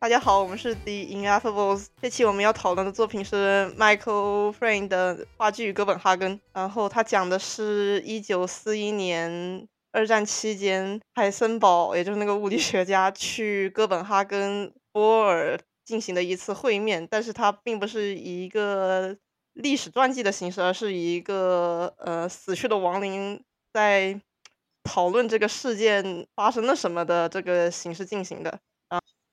大家好，我们是 The Ineffables。这期我们要讨论的作品是 Michael Frayn 的话剧《哥本哈根》，然后它讲的是一九四一年二战期间，海森堡，也就是那个物理学家，去哥本哈根波尔进行的一次会面，但是它并不是以一个历史传记的形式，而是以一个呃死去的亡灵在讨论这个事件发生了什么的这个形式进行的。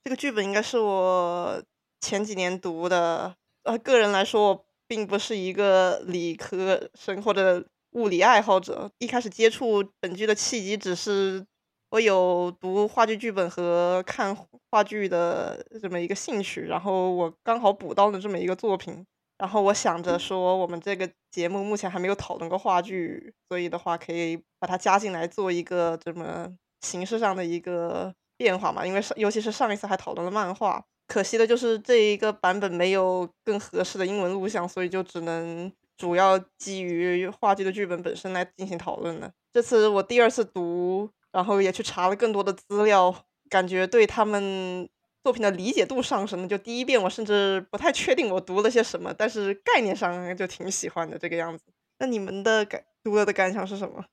这个剧本应该是我前几年读的，呃，个人来说，我并不是一个理科生或者物理爱好者。一开始接触本剧的契机，只是我有读话剧剧本和看话剧的这么一个兴趣，然后我刚好补到了这么一个作品，然后我想着说，我们这个节目目前还没有讨论过话剧，所以的话可以把它加进来做一个这么形式上的一个。变化嘛，因为上尤其是上一次还讨论了漫画，可惜的就是这一个版本没有更合适的英文录像，所以就只能主要基于话剧的剧本本身来进行讨论了。这次我第二次读，然后也去查了更多的资料，感觉对他们作品的理解度上升了。就第一遍我甚至不太确定我读了些什么，但是概念上就挺喜欢的这个样子。那你们的感读了的感想是什么？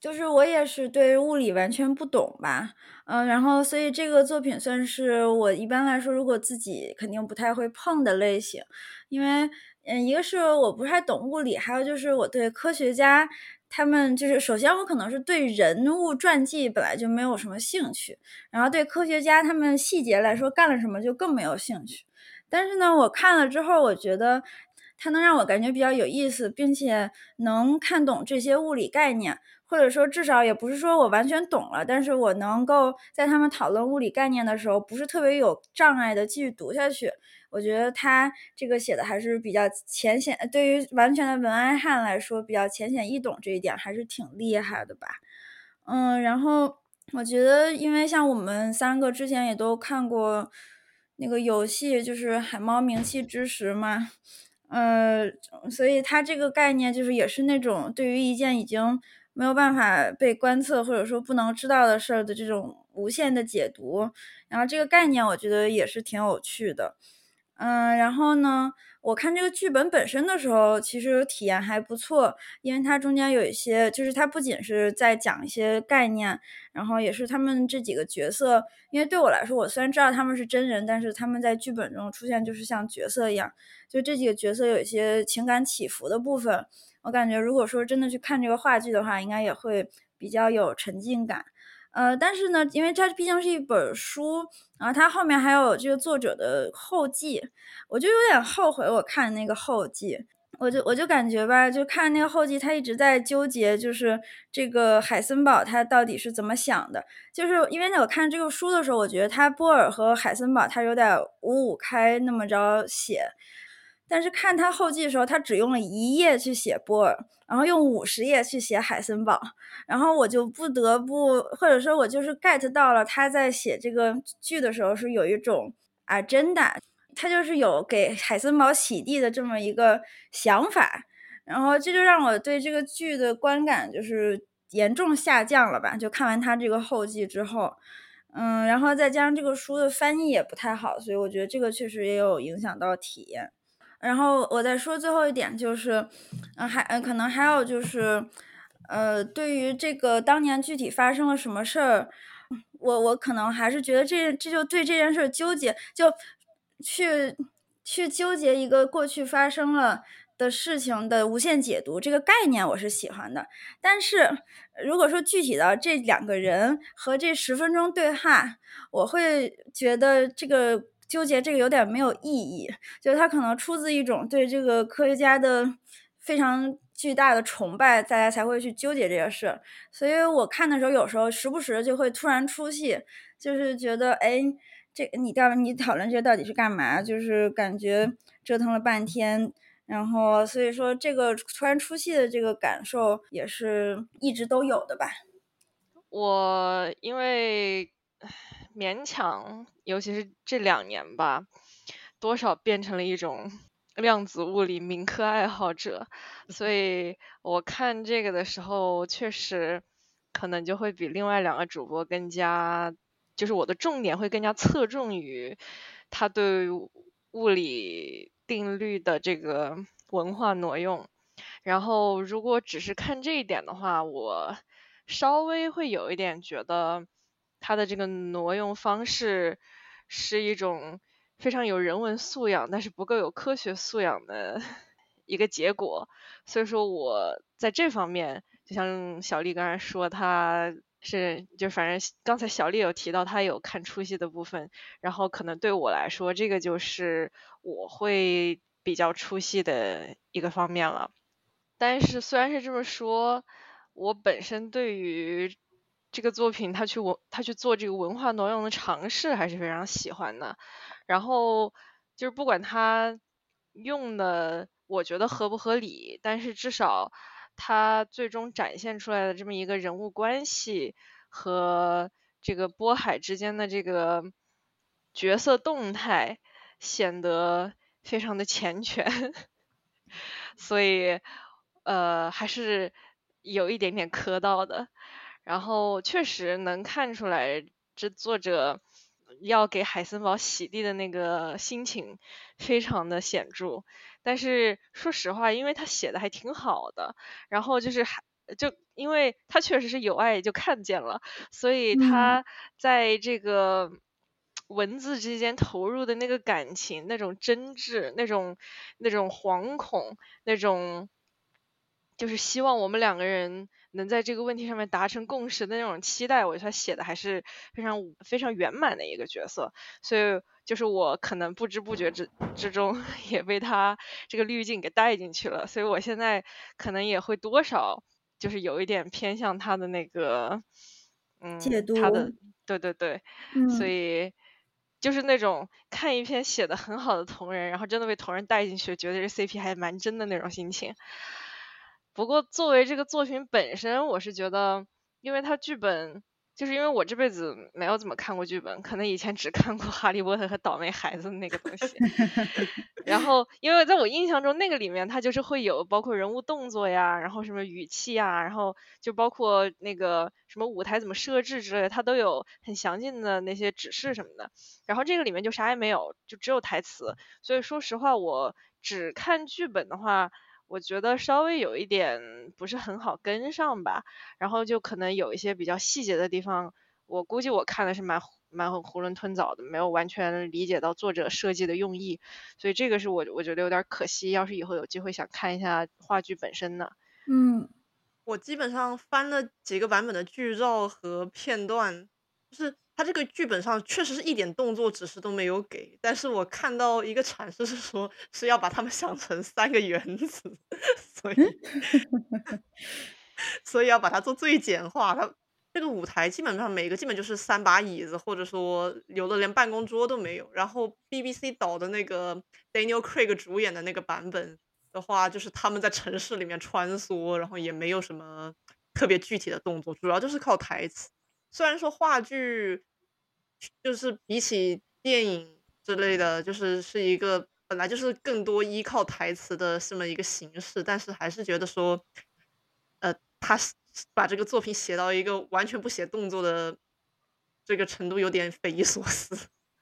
就是我也是对物理完全不懂吧，嗯，然后所以这个作品算是我一般来说如果自己肯定不太会碰的类型，因为嗯，一个是我不太懂物理，还有就是我对科学家他们就是首先我可能是对人物传记本来就没有什么兴趣，然后对科学家他们细节来说干了什么就更没有兴趣，但是呢，我看了之后我觉得它能让我感觉比较有意思，并且能看懂这些物理概念。或者说，至少也不是说我完全懂了，但是我能够在他们讨论物理概念的时候，不是特别有障碍的继续读下去。我觉得他这个写的还是比较浅显，对于完全的文爱汉来说，比较浅显易懂这一点还是挺厉害的吧。嗯，然后我觉得，因为像我们三个之前也都看过那个游戏，就是《海猫鸣泣之时》嘛，呃，所以他这个概念就是也是那种对于一件已经。没有办法被观测或者说不能知道的事儿的这种无限的解读，然后这个概念我觉得也是挺有趣的，嗯，然后呢，我看这个剧本本身的时候，其实体验还不错，因为它中间有一些，就是它不仅是在讲一些概念，然后也是他们这几个角色，因为对我来说，我虽然知道他们是真人，但是他们在剧本中出现就是像角色一样，就这几个角色有一些情感起伏的部分。我感觉，如果说真的去看这个话剧的话，应该也会比较有沉浸感。呃，但是呢，因为它毕竟是一本书，然后它后面还有这个作者的后记，我就有点后悔我看那个后记。我就我就感觉吧，就看那个后记，他一直在纠结，就是这个海森堡他到底是怎么想的。就是因为我看这个书的时候，我觉得他波尔和海森堡他有点五五开那么着写。但是看他后记的时候，他只用了一页去写波尔，然后用五十页去写海森堡，然后我就不得不，或者说我就是 get 到了他在写这个剧的时候是有一种啊真的，他就是有给海森堡洗地的这么一个想法，然后这就让我对这个剧的观感就是严重下降了吧？就看完他这个后记之后，嗯，然后再加上这个书的翻译也不太好，所以我觉得这个确实也有影响到体验。然后我再说最后一点，就是，嗯，还嗯，可能还有就是，呃，对于这个当年具体发生了什么事儿，我我可能还是觉得这这就对这件事纠结，就去去纠结一个过去发生了的事情的无限解读这个概念，我是喜欢的。但是如果说具体的这两个人和这十分钟对话，我会觉得这个。纠结这个有点没有意义，就是他可能出自一种对这个科学家的非常巨大的崇拜，大家才会去纠结这些事。所以我看的时候，有时候时不时就会突然出戏，就是觉得，哎，这你到你讨论这到底是干嘛？就是感觉折腾了半天，然后所以说这个突然出戏的这个感受也是一直都有的吧。我因为。勉强，尤其是这两年吧，多少变成了一种量子物理民科爱好者，所以我看这个的时候，确实可能就会比另外两个主播更加就是我的重点会更加侧重于他对物理定律的这个文化挪用。然后如果只是看这一点的话，我稍微会有一点觉得他的这个挪用方式是一种非常有人文素养，但是不够有科学素养的 一个结果。所以说我在这方面，就像小丽刚才说，他。是，就反正刚才小丽有提到她有看出戏的部分，然后可能对我来说，这个就是我会比较出戏的一个方面了。但是虽然是这么说，我本身对于这个作品，他去文他去做这个文化挪用的尝试还是非常喜欢的。然后就是不管他用的，我觉得合不合理，但是至少。他最终展现出来的这么一个人物关系和这个波海之间的这个角色动态，显得非常的缱绻，所以呃还是有一点点磕到的。然后确实能看出来，这作者要给海森堡洗地的那个心情非常的显著。但是说实话，因为他写的还挺好的，然后就是还就因为他确实是有爱就看见了，所以他在这个文字之间投入的那个感情、那种真挚、那种那种惶恐、那种就是希望我们两个人能在这个问题上面达成共识的那种期待，我觉得他写的还是非常非常圆满的一个角色，所以。就是我可能不知不觉之之中 也被他这个滤镜给带进去了，所以我现在可能也会多少就是有一点偏向他的那个，嗯，他的对对对，所以就是那种看一篇写的很好的同人，然后真的被同人带进去，觉得这 CP 还蛮真的那种心情。不过作为这个作品本身，我是觉得，因为他剧本。就是因为我这辈子没有怎么看过剧本，可能以前只看过 《哈利波特》和倒霉孩子那个东西。然后，因为在我印象中，那个里面它就是会有包括人物动作呀，然后什么语气呀，然后就包括那个什么舞台怎么设置之类，它都有很详尽的那些指示什么的。然后这个里面就啥也没有，就只有台词。所以说实话，我只看剧本的话。我觉得稍微有一点不是很好跟上吧，然后就可能有一些比较细节的地方，我估计我看的是蛮蛮囫囵吞枣的，没有完全理解到作者设计的用意，所以这个是我我觉得有点可惜。要是以后有机会想看一下话剧本身呢？嗯，我基本上翻了几个版本的剧照和片段，就是。他这个剧本上确实是一点动作指示都没有给，但是我看到一个阐释是说是要把他们想成三个原子，所以 所以要把它做最简化。它这个舞台基本上每个基本就是三把椅子，或者说有的连办公桌都没有。然后 BBC 导的那个 Daniel Craig 主演的那个版本的话，就是他们在城市里面穿梭，然后也没有什么特别具体的动作，主要就是靠台词。虽然说话剧就是比起电影之类的，就是是一个本来就是更多依靠台词的这么一个形式，但是还是觉得说，呃，他把这个作品写到一个完全不写动作的这个程度，有点匪夷所思。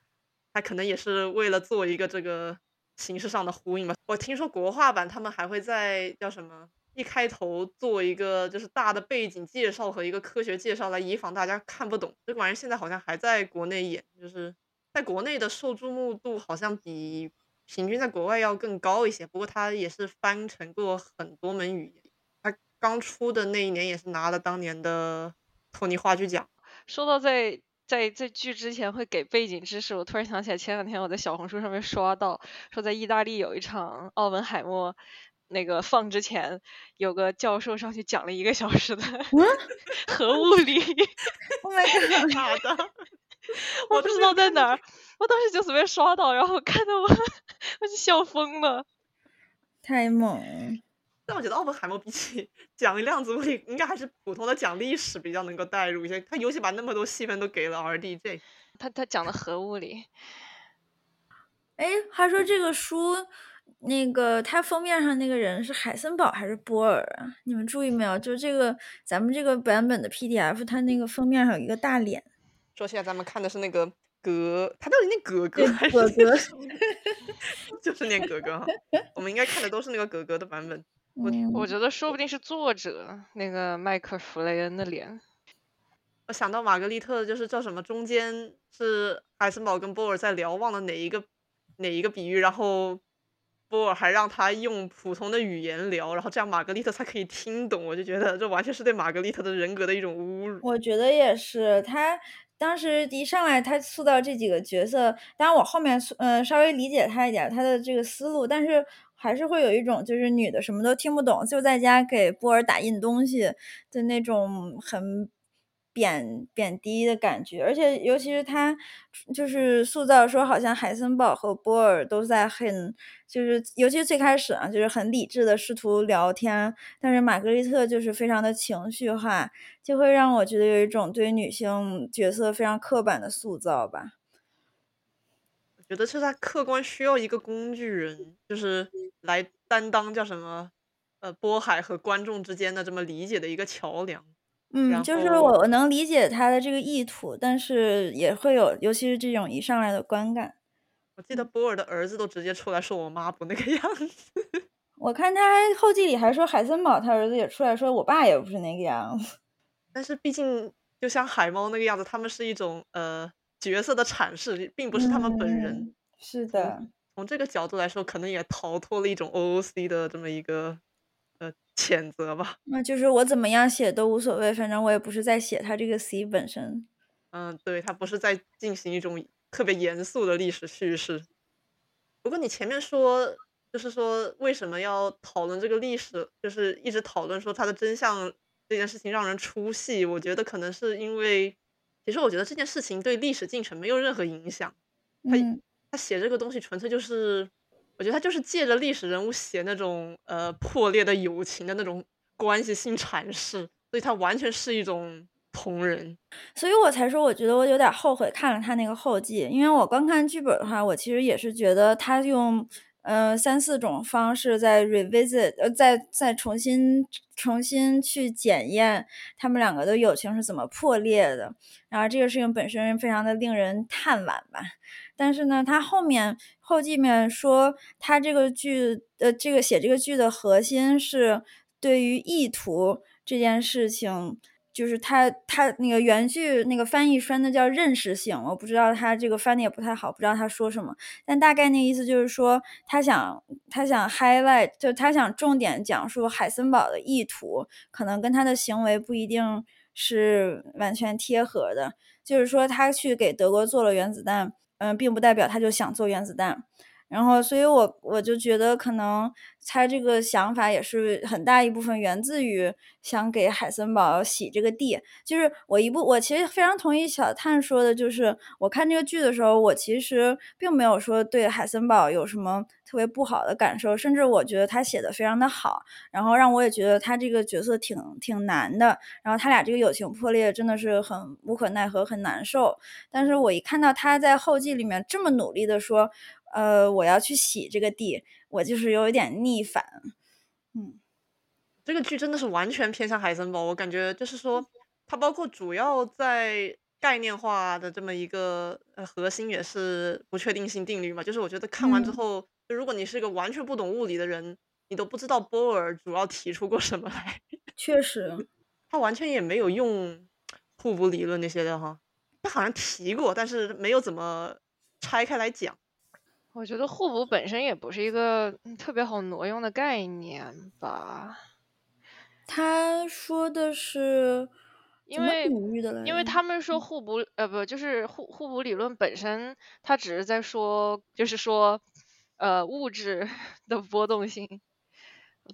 他可能也是为了做一个这个形式上的呼应吧。我听说国画版他们还会在叫什么？一开头做一个就是大的背景介绍和一个科学介绍，来以防大家看不懂。这玩意儿现在好像还在国内演，就是在国内的受注目度好像比平均在国外要更高一些。不过它也是翻成过很多门语言。它刚出的那一年也是拿了当年的托尼话剧奖。说到在在在剧之前会给背景知识，我突然想起来前两天我在小红书上面刷到，说在意大利有一场奥本海默。那个放之前，有个教授上去讲了一个小时的 核物理，我没看到的，我不知道在哪儿，我当时就随便刷到，然后看到我，我就笑疯了，太猛！但我觉得奥本海默比起讲量子物理，应该还是普通的讲历史比较能够带入一些。他尤其把那么多戏份都给了 R D J，他他讲的核物理。哎，话说这个书。那个，它封面上那个人是海森堡还是波尔啊？你们注意没有？就是这个咱们这个版本的 PDF，它那个封面上有一个大脸。说起来，咱们看的是那个格，他到底念格格还是格格？就是念格格哈。我们应该看的都是那个格格的版本。我我觉得说不定是作者那个麦克弗雷恩的脸。我想到玛格丽特就是叫什么，中间是海森堡跟波尔在聊忘了哪一个哪一个比喻，然后波尔还让他用普通的语言聊，然后这样玛格丽特才可以听懂。我就觉得这完全是对玛格丽特的人格的一种侮辱。我觉得也是，他当时一上来他塑造这几个角色，当然我后面呃稍微理解他一点他的这个思路，但是还是会有一种就是女的什么都听不懂，就在家给波尔打印东西的那种很。贬贬低的感觉，而且尤其是他就是塑造说，好像海森堡和波尔都在很，就是尤其是最开始啊，就是很理智的试图聊天，但是玛格丽特就是非常的情绪化，就会让我觉得有一种对女性角色非常刻板的塑造吧。我觉得是他客观需要一个工具人，就是来担当叫什么，呃，波海和观众之间的这么理解的一个桥梁。嗯，就是我我能理解他的这个意图，但是也会有，尤其是这种一上来的观感。我记得波尔的儿子都直接出来说我妈不那个样子。我看他后记里还说海森堡他儿子也出来说我爸也不是那个样子。但是毕竟就像海猫那个样子，他们是一种呃角色的阐释，并不是他们本人。是的。从这个角度来说，可能也逃脱了一种 OOC 的这么一个。谴责吧，那就是我怎么样写都无所谓，反正我也不是在写他这个 C 本身。嗯，对他不是在进行一种特别严肃的历史叙事。不过你前面说，就是说为什么要讨论这个历史，就是一直讨论说它的真相这件事情让人出戏。我觉得可能是因为，其实我觉得这件事情对历史进程没有任何影响。他他写这个东西纯粹就是。我觉得他就是借着历史人物写那种呃破裂的友情的那种关系性阐释，所以他完全是一种同人。所以我才说，我觉得我有点后悔看了他那个后记，因为我刚看剧本的话，我其实也是觉得他用呃三四种方式在 revisit，呃再再重新重新去检验他们两个的友情是怎么破裂的，然后这个事情本身非常的令人叹惋吧。但是呢，他后面后记面说，他这个剧呃，这个写这个剧的核心是对于意图这件事情，就是他他那个原剧那个翻译翻的叫认识性，我不知道他这个翻的也不太好，不知道他说什么，但大概那意思就是说，他想他想 highlight，就他想重点讲述海森堡的意图，可能跟他的行为不一定是完全贴合的，就是说他去给德国做了原子弹。嗯，并不代表他就想做原子弹。然后，所以我我就觉得，可能他这个想法也是很大一部分源自于想给海森堡洗这个地。就是我一部，我其实非常同意小探说的，就是我看这个剧的时候，我其实并没有说对海森堡有什么特别不好的感受，甚至我觉得他写的非常的好，然后让我也觉得他这个角色挺挺难的。然后他俩这个友情破裂真的是很无可奈何，很难受。但是我一看到他在后记里面这么努力的说。呃，我要去洗这个地，我就是有一点逆反。嗯，这个剧真的是完全偏向海森堡，我感觉就是说，它包括主要在概念化的这么一个呃核心也是不确定性定律嘛。就是我觉得看完之后，如果你是一个完全不懂物理的人，你都不知道波尔主要提出过什么来。确实，他完全也没有用互补理论那些的哈，他好像提过，但是没有怎么拆开来讲。我觉得互补本身也不是一个特别好挪用的概念吧。他说的是，因为因为他们说互补，呃，不，就是互互补理论本身，它只是在说，就是说，呃，物质 的波动性，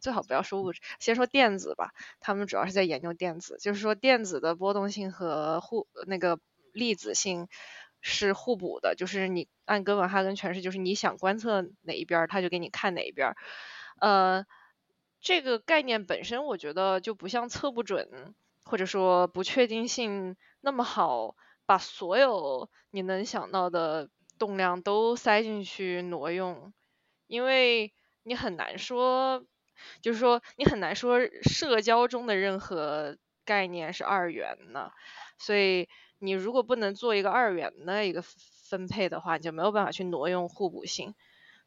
最好不要说物质，先说电子吧。他们主要是在研究电子，就是说电子的波动性和互那个粒子性。是互补的，就是你按哥本哈根诠释，就是你想观测哪一边，他就给你看哪一边。呃，这个概念本身，我觉得就不像测不准或者说不确定性那么好，把所有你能想到的动量都塞进去挪用，因为你很难说，就是说你很难说社交中的任何概念是二元的。所以你如果不能做一个二元的一个分配的话，你就没有办法去挪用互补性。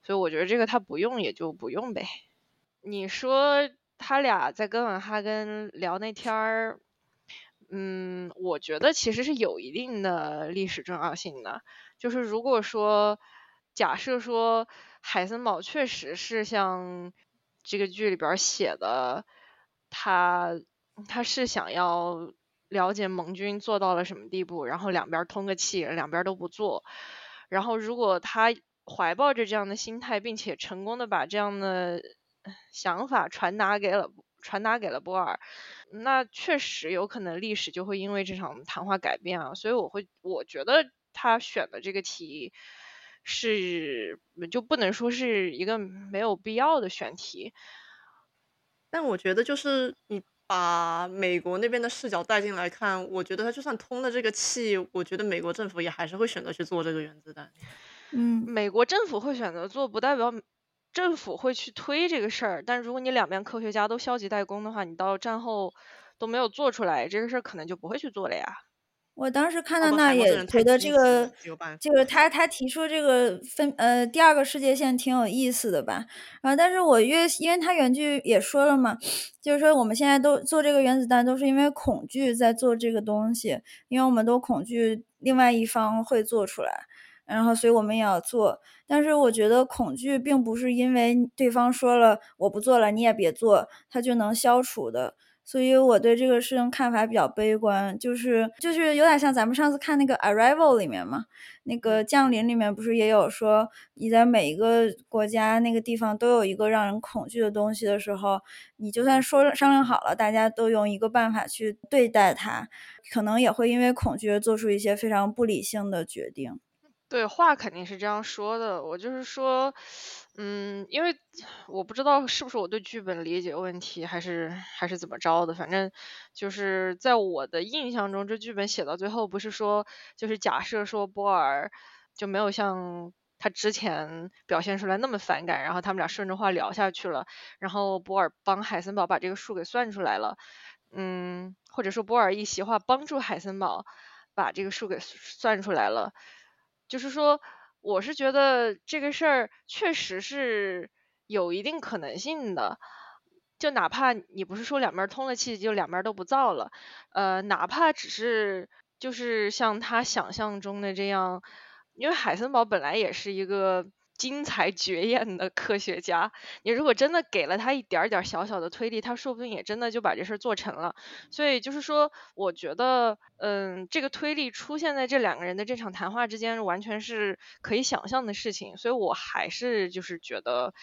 所以我觉得这个他不用也就不用呗。你说他俩在哥本哈根聊那天儿，嗯，我觉得其实是有一定的历史重要性的。就是如果说假设说海森堡确实是像这个剧里边写的，他他是想要了解盟军做到了什么地步，然后两边通个气，两边都不做。然后如果他怀抱着这样的心态，并且成功的把这样的想法传达给了传达给了波尔，那确实有可能历史就会因为这场谈话改变啊。所以我会我觉得他选的这个题是就不能说是一个没有必要的选题。但我觉得就是你把美国那边的视角带进来看，我觉得他就算通了这个气，我觉得美国政府也还是会选择去做这个原子弹。嗯，美国政府会选择做，不代表政府会去推这个事儿。但如果你两边科学家都消极怠工的话，你到战后都没有做出来，这个事儿可能就不会去做了呀。我当时看到那也觉得这个，就是他他提出这个分呃第二个世界线挺有意思的吧。然后，但是我越因为他原剧也说了嘛，就是说我们现在都做这个原子弹都是因为恐惧在做这个东西，因为我们都恐惧另外一方会做出来。然后，所以我们也要做，但是我觉得恐惧并不是因为对方说了我不做了，你也别做，它就能消除的。所以我对这个事情看法比较悲观，就是就是有点像咱们上次看那个《Arrival》里面嘛，那个降临里面不是也有说，你在每一个国家那个地方都有一个让人恐惧的东西的时候，你就算说商量好了，大家都用一个办法去对待它，可能也会因为恐惧做出一些非常不理性的决定。对，话肯定是这样说的。我就是说，嗯，因为我不知道是不是我对剧本理解问题，还是还是怎么着的。反正就是在我的印象中，这剧本写到最后不是说，就是假设说波尔就没有像他之前表现出来那么反感，然后他们俩顺着话聊下去了，然后波尔帮海森堡把这个数给算出来了，嗯，或者说波尔一席话帮助海森堡把这个数给算出来了。就是说，我是觉得这个事儿确实是有一定可能性的，就哪怕你不是说两边通了气，就两边都不造了，呃，哪怕只是就是像他想象中的这样，因为海森堡本来也是一个。精彩绝艳的科学家，你如果真的给了他一点点小小的推力，他说不定也真的就把这事儿做成了。所以就是说，我觉得，嗯，这个推力出现在这两个人的这场谈话之间，完全是可以想象的事情。所以我还是就是觉得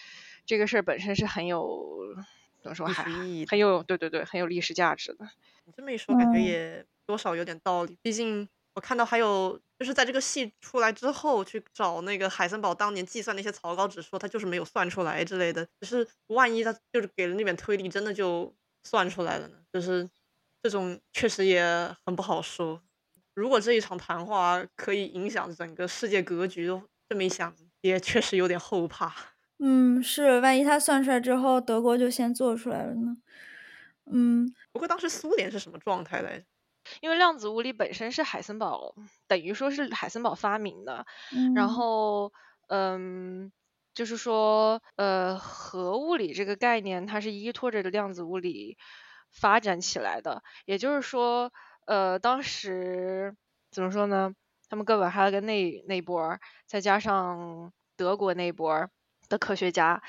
这个事儿本身是很有怎么说，还很有对对对，很有历史价值的。你这么一说，感觉也多少有点道理。毕竟我看到还有。就是在这个戏出来之后，去找那个海森堡当年计算那些草稿纸，说他就是没有算出来之类的。只是万一他就是给了那边推力，真的就算出来了呢？就是这种确实也很不好说。如果这一场谈话可以影响整个世界格局，这么一想，也确实有点后怕。嗯，是，万一他算出来之后，德国就先做出来了呢？嗯，不过当时苏联是什么状态来着？因为量子物理本身是海森堡，等于说是海森堡发明的。然后，嗯，就是说，呃，核物理这个概念，它是依托着量子物理发展起来的。也就是说，呃，当时怎么说呢？他们哥本哈根那那波，再加上德国那波的科学家，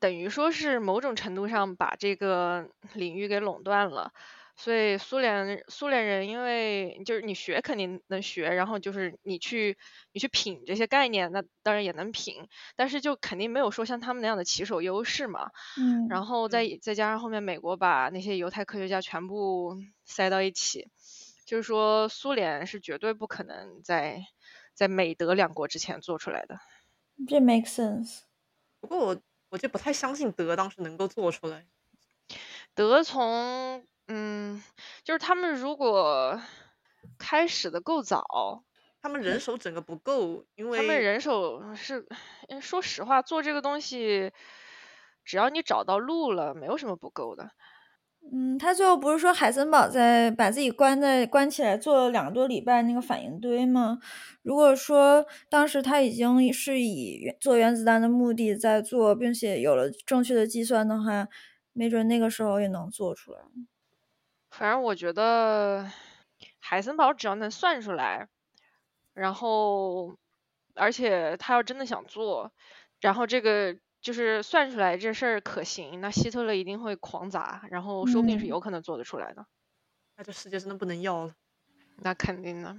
等于说是某种程度上把这个领域给垄断了。所以苏联苏联人，因为就是你学肯定能学，然后就是你去你去品这些概念，那当然也能品，但是就肯定没有说像他们那样的起手优势嘛。嗯。然后再再加上后面美国把那些犹太科学家全部塞到一起，就是说苏联是绝对不可能在在美德两国之前做出来的。这 make sense。不过我我就不太相信德当时能够做出来。德从。嗯，就是他们如果开始的够早，他们人手整个不够，因为他们人手是，说实话，做这个东西，只要你找到路了，没有什么不够的。嗯，他最后不是说海森堡在把自己关在关起来做了两个多礼拜那个反应堆吗？如果说当时他已经是以做原子弹的目的在做，并且有了正确的计算的话，没准那个时候也能做出来。反正我觉得海森堡只要能算出来，然后而且他要真的想做，然后这个。就是算出来这事儿可行，那希特勒一定会狂砸，然后说不定是有可能做得出来的。那这世界真的不能要了？那肯定的。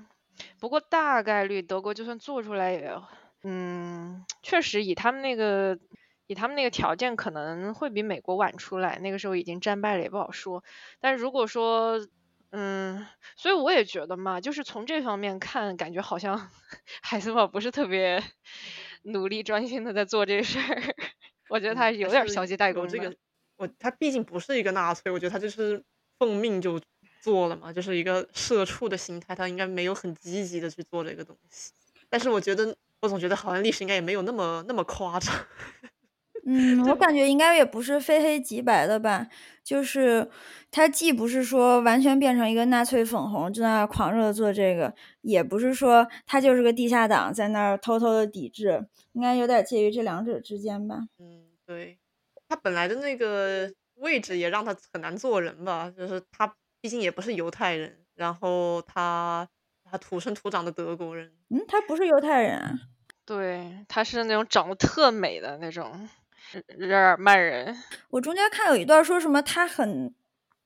不过大概率德国就算做出来也，嗯，确实以他们那个以他们那个条件可能会比美国晚出来，那个时候已经战败了也不好说。但如果说，嗯，所以我也觉得嘛，就是从这方面看，感觉好像海森堡不是特别。努力专心的在做这事儿，我觉得他有点消极怠工。这个，我他毕竟不是一个纳粹，我觉得他就是奉命就做了嘛，就是一个社畜的心态，他应该没有很积极的去做这个东西。但是我觉得，我总觉得好像历史应该也没有那么那么夸张。嗯，我感觉应该也不是非黑即白的吧，就是他既不是说完全变成一个纳粹粉红，就在那狂热的做这个，也不是说他就是个地下党在那儿偷偷的抵制，应该有点介于这两者之间吧。嗯，对，他本来的那个位置也让他很难做人吧，就是他毕竟也不是犹太人，然后他他土生土长的德国人，嗯，他不是犹太人啊，对，他是那种长得特美的那种。日耳曼人，我中间看有一段说什么他很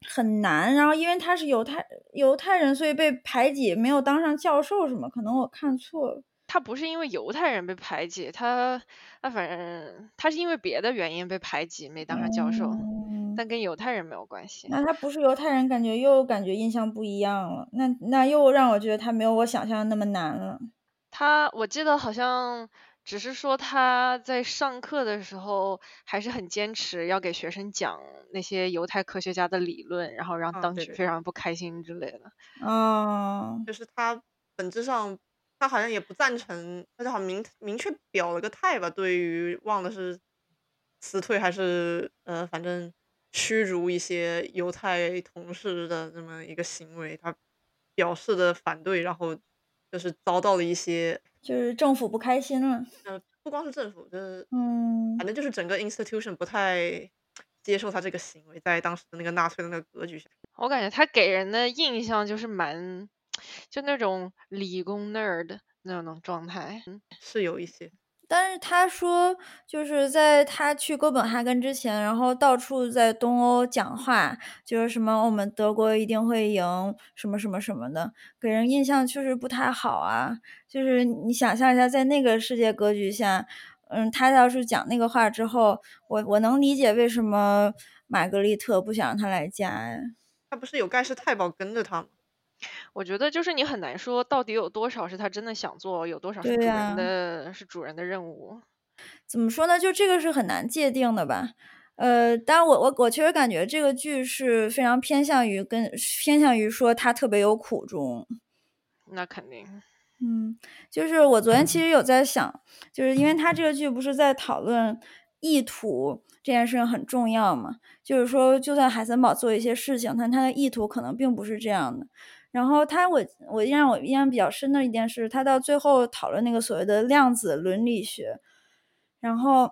很难，然后因为他是犹太犹太人，所以被排挤，没有当上教授什么，可能我看错了。他不是因为犹太人被排挤，他他反正他是因为别的原因被排挤，没当上教授，但跟犹太人没有关系。那他不是犹太人，感觉又感觉印象不一样了。那那又让我觉得他没有我想象的那么难了。他我记得好像。只是说他在上课的时候还是很坚持要给学生讲那些犹太科学家的理论，然后让当局非常不开心之类的。嗯，就是他本质上他好像也不赞成，他就好像明明确表了个态吧，对于忘了是辞退还是呃，反正驱逐一些犹太同事的这么一个行为，他表示的反对，然后就是遭到了一些。就是政府不开心了，嗯，不光是政府，就是嗯，反正就是整个 institution 不太接受他这个行为，在当时的那个纳粹的那个格局下，我感觉他给人的印象就是蛮，就那种理工 nerd 那种状态，是有一些。但是他说，就是在他去哥本哈根之前，然后到处在东欧讲话，就是什么我们德国一定会赢，什么什么什么的，给人印象确实不太好啊。就是你想象一下，在那个世界格局下，嗯，他要是讲那个话之后，我我能理解为什么玛格丽特不想让他来家呀。他不是有盖世太保跟着他吗？我觉得就是你很难说到底有多少是他真的想做，有多少是主人的是主人的任务。怎么说呢？就这个是很难界定的吧。呃，但我我我确实感觉这个剧是非常偏向于跟偏向于说他特别有苦衷。那肯定。嗯，就是我昨天其实有在想，就是因为他这个剧不是在讨论意图这件事情很重要嘛？就是说，就算海森堡做一些事情，但他的意图可能并不是这样的。然后他，我我让我印象比较深的一件事，他到最后讨论那个所谓的量子伦理学，然后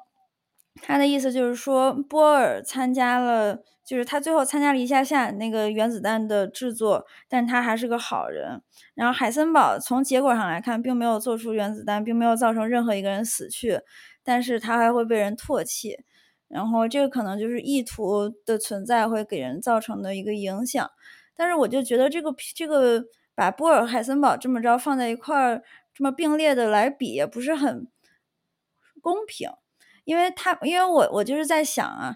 他的意思就是说，波尔参加了，就是他最后参加了一下下那个原子弹的制作，但他还是个好人。然后海森堡从结果上来看，并没有做出原子弹，并没有造成任何一个人死去，但是他还会被人唾弃。然后这个可能就是意图的存在会给人造成的一个影响。但是我就觉得这个这个把波尔海森堡这么着放在一块儿，这么并列的来比，也不是很公平，因为他因为我我就是在想啊。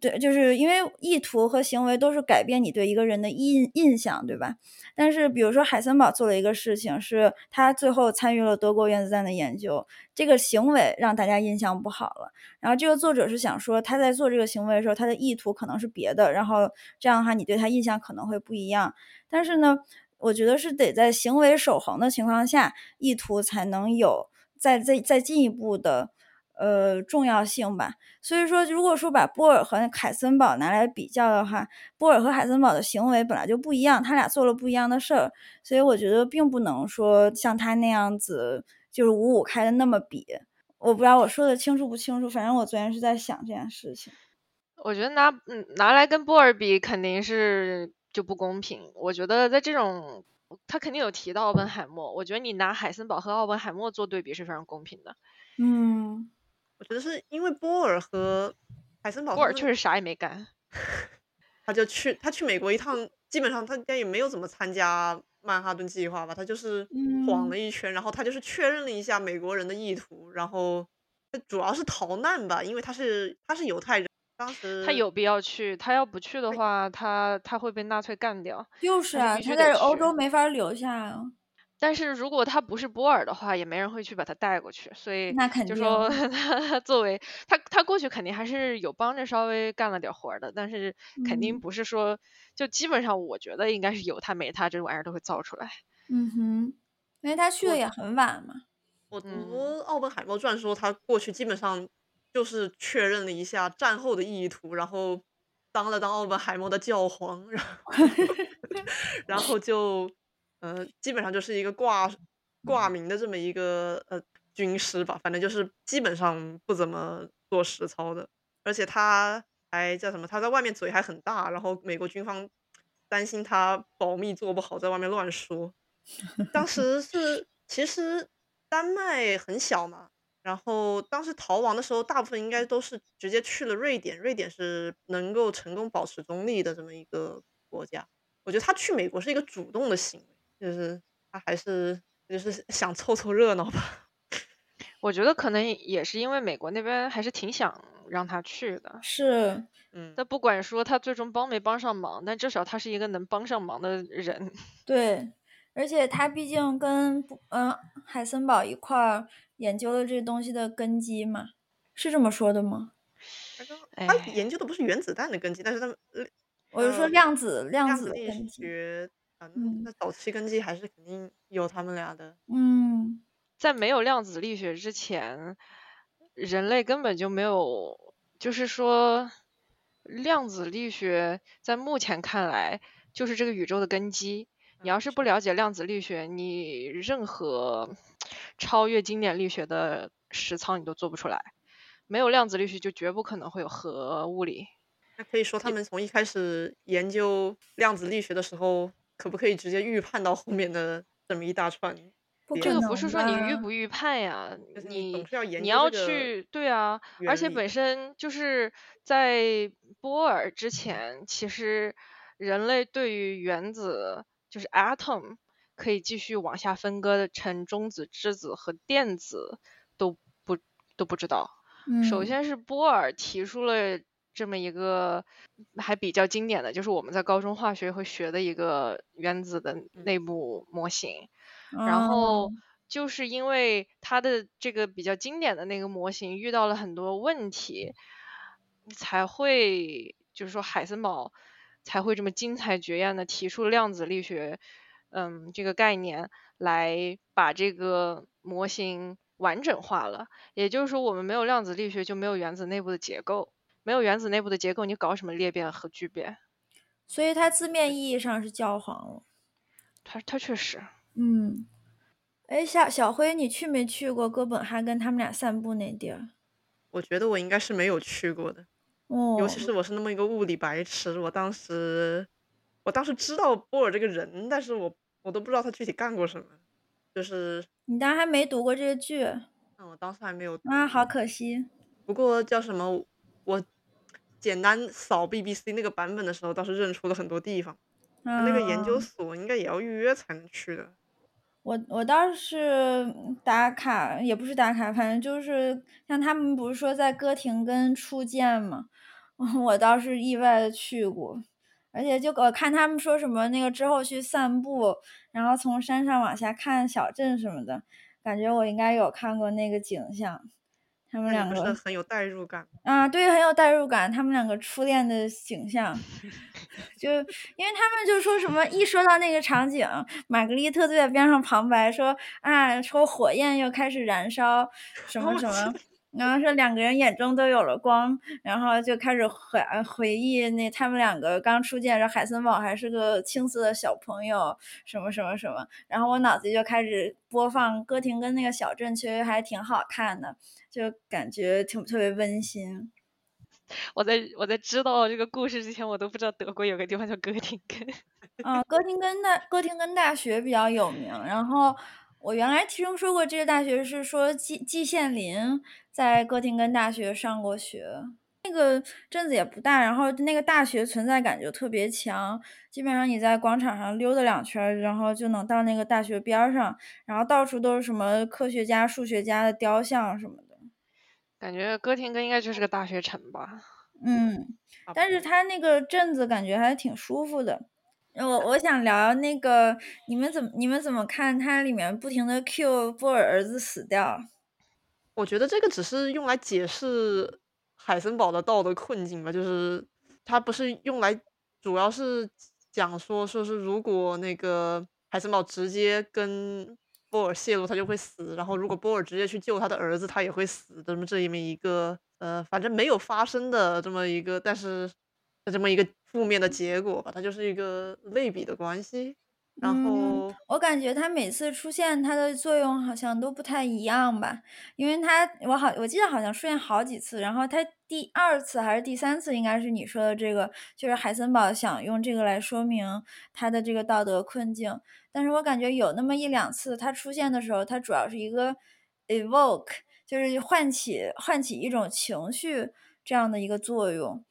对，就是因为意图和行为都是改变你对一个人的印印象，对吧？但是比如说海森堡做了一个事情，是他最后参与了德国原子弹的研究，这个行为让大家印象不好了。然后这个作者是想说，他在做这个行为的时候，他的意图可能是别的，然后这样的话你对他印象可能会不一样。但是呢，我觉得是得在行为守恒的情况下，意图才能有再再再进一步的。呃重要性吧。所以说，如果说把波尔和海森堡拿来比较的话，波尔和海森堡的行为本来就不一样，他俩做了不一样的事儿，所以我觉得并不能说像他那样子就是五五开的那么比。我不知道我说的清楚不清楚，反正我昨天是在想这件事情。我觉得拿嗯拿来跟波尔比肯定是就不公平。我觉得在这种他肯定有提到奥本海默，我觉得你拿海森堡和奥本海默做对比是非常公平的。嗯，我觉得是因为波尔和海森堡，波尔确实啥也没干，他就去他去美国一趟，基本上他应该也没有怎么参加曼哈顿计划吧，他就是晃了一圈，然后他就是确认了一下美国人的意图，然后主要是逃难吧，因为他是他是犹太人。当时他有必要去，他要不去的话，他他会被纳粹干掉。就是啊，他在欧洲没法留下啊。但是如果他不是波尔的话，也没人会去把他带过去。所以那肯定就说他 作为他他过去肯定还是有帮着稍微干了点活的，但是肯定不是说就基本上我觉得应该是有他没他这玩意儿都会造出来。嗯哼，因为他去的也很晚嘛。我读《奥本海默传》说他过去基本上。就是确认了一下战后的意图，然后当了当奥本海默的教皇，然后 然后就呃基本上就是一个挂挂名的这么一个呃军师吧，反正就是基本上不怎么做实操的，而且他还叫什么？他在外面嘴还很大，然后美国军方担心他保密做不好，在外面乱说。当 时是其实丹麦很小嘛。然后当时逃亡的时候，大部分应该都是直接去了瑞典。瑞典是能够成功保持中立的这么一个国家。我觉得他去美国是一个主动的行为，就是他还是就是 想凑凑热闹吧。我觉得可能也是因为美国那边还是挺想让他去的。是，嗯。但不管说他最终帮没帮上忙，但至少他是一个能帮上忙的人。对，而且他毕竟跟嗯海森堡一块儿。研究了这东西的根基嘛？是这么说的吗？他研究的不是原子弹的根基，但是他们，我就说量子量子力学，嗯，那早期根基还是肯定有他们俩的。嗯，在没有量子力学之前，人类根本就没有，就是说，量子力学在目前看来就是这个宇宙的根基。你要是不了解量子力学，你任何。超越经典力学的实操你都做不出来，没有量子力学就绝不可能会有核物理。那可以说他们从一开始研究量子力学的时候，可不可以直接预判到后面的这么一大串？这个不是说你预不预判呀，你你要去对啊，而且本身就是在波尔之前，其实人类对于原子就是 atom。可以继续往下分割成中子、质子和电子，都不都不知道。首先是波尔提出了这么一个还比较经典的就是我们在高中化学会学的一个原子的内部模型。然后就是因为它的这个比较经典的那个模型遇到了很多问题，才会就是说海森堡才会这么精彩绝艳的提出量子力学。嗯，这个概念来把这个模型完整化了。也就是说，我们没有量子力学，就没有原子内部的结构。没有原子内部的结构，你搞什么裂变和聚变？所以它字面意义上是教皇了。它它确实。嗯。哎，小小辉，你去没去过哥本哈根？他们俩散步那地儿？我觉得我应该是没有去过的。哦。尤其是我是那么一个物理白痴，我当时，我当时知道波尔这个人，但是我。我都不知道他具体干过什么，就是你当时还没读过这个剧，嗯，我当时还没有啊，好可惜。不过叫什么，我简单扫 BBC 那个版本的时候，倒是认出了很多地方。那个研究所应该也要预约才能去的。我我倒是打卡，也不是打卡，反正就是像他们不是说在歌廷根初见嘛，我倒是意外的去过。而且就我看他们说什么那个之后去散步，然后从山上往下看小镇什么的，感觉我应该有看过那个景象。他们两个很有代入感啊，对，很有代入感。他们两个初恋的形象，就因为他们就说什么一说到那个场景，玛格丽特就在边上旁白说啊，说火焰又开始燃烧，什么什么。然后说两个人眼中都有了光，然后就开始回回忆那他们两个刚初见，时海森堡还是个青涩的小朋友，什么什么什么，然后我脑子就开始播放哥廷根那个小镇，其实还挺好看的，就感觉挺特别温馨。我在我在知道这个故事之前，我都不知道德国有个地方叫哥廷根。嗯，哥廷根大哥廷根大学比较有名，然后。我原来听说过这个大学是说季季羡林在哥廷根大学上过学，那个镇子也不大，然后那个大学存在感就特别强，基本上你在广场上溜达两圈，然后就能到那个大学边上，然后到处都是什么科学家、数学家的雕像什么的，感觉哥廷根应该就是个大学城吧？嗯，但是它那个镇子感觉还挺舒服的。我我想聊那个，你们怎么你们怎么看它里面不停的 Q 波尔儿子死掉？我觉得这个只是用来解释海森堡的道德困境吧，就是他不是用来，主要是讲说说是如果那个海森堡直接跟波尔泄露，他就会死；然后如果波尔直接去救他的儿子，他也会死。这么这么一个呃，反正没有发生的这么一个，但是这么一个。负面的结果吧，它就是一个类比的关系。然后我感觉它每次出现，它的作用好像都不太一样吧，因为它我好我记得好像出现好几次，然后它第二次还是第三次，应该是你说的这个，就是海森堡想用这个来说明他的这个道德困境。但是我感觉有那么一两次，它出现的时候，它主要是一个 evoke，就是唤起唤起一种情绪这样的一个作用。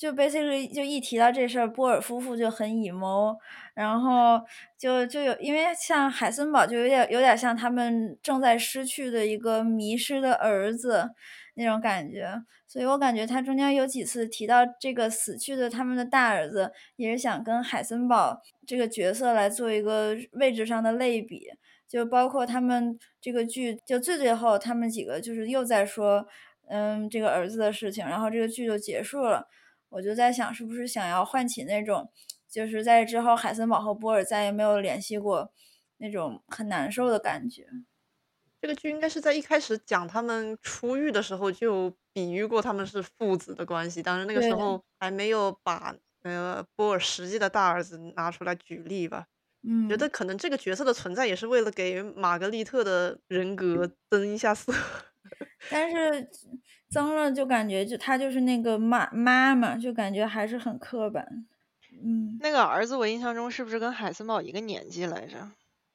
就 basically 就一提到这事儿，波尔夫妇就很 emo，然后就就有因为像海森堡就有点有点像他们正在失去的一个迷失的儿子那种感觉，所以我感觉他中间有几次提到这个死去的他们的大儿子，也是想跟海森堡这个角色来做一个位置上的类比，就包括他们这个剧就最最后他们几个就是又在说嗯这个儿子的事情，然后这个剧就结束了。我就在想，是不是想要唤起那种，就是在之后海森堡和波尔再也没有联系过，那种很难受的感觉。这个剧应该是在一开始讲他们出狱的时候就比喻过他们是父子的关系，当然那个时候还没有把呃波尔实际的大儿子拿出来举例吧。嗯，觉得可能这个角色的存在也是为了给玛格丽特的人格增一下色。但是。增了就感觉就他就是那个妈妈妈，就感觉还是很刻板。嗯，那个儿子我印象中是不是跟海森堡一个年纪来着？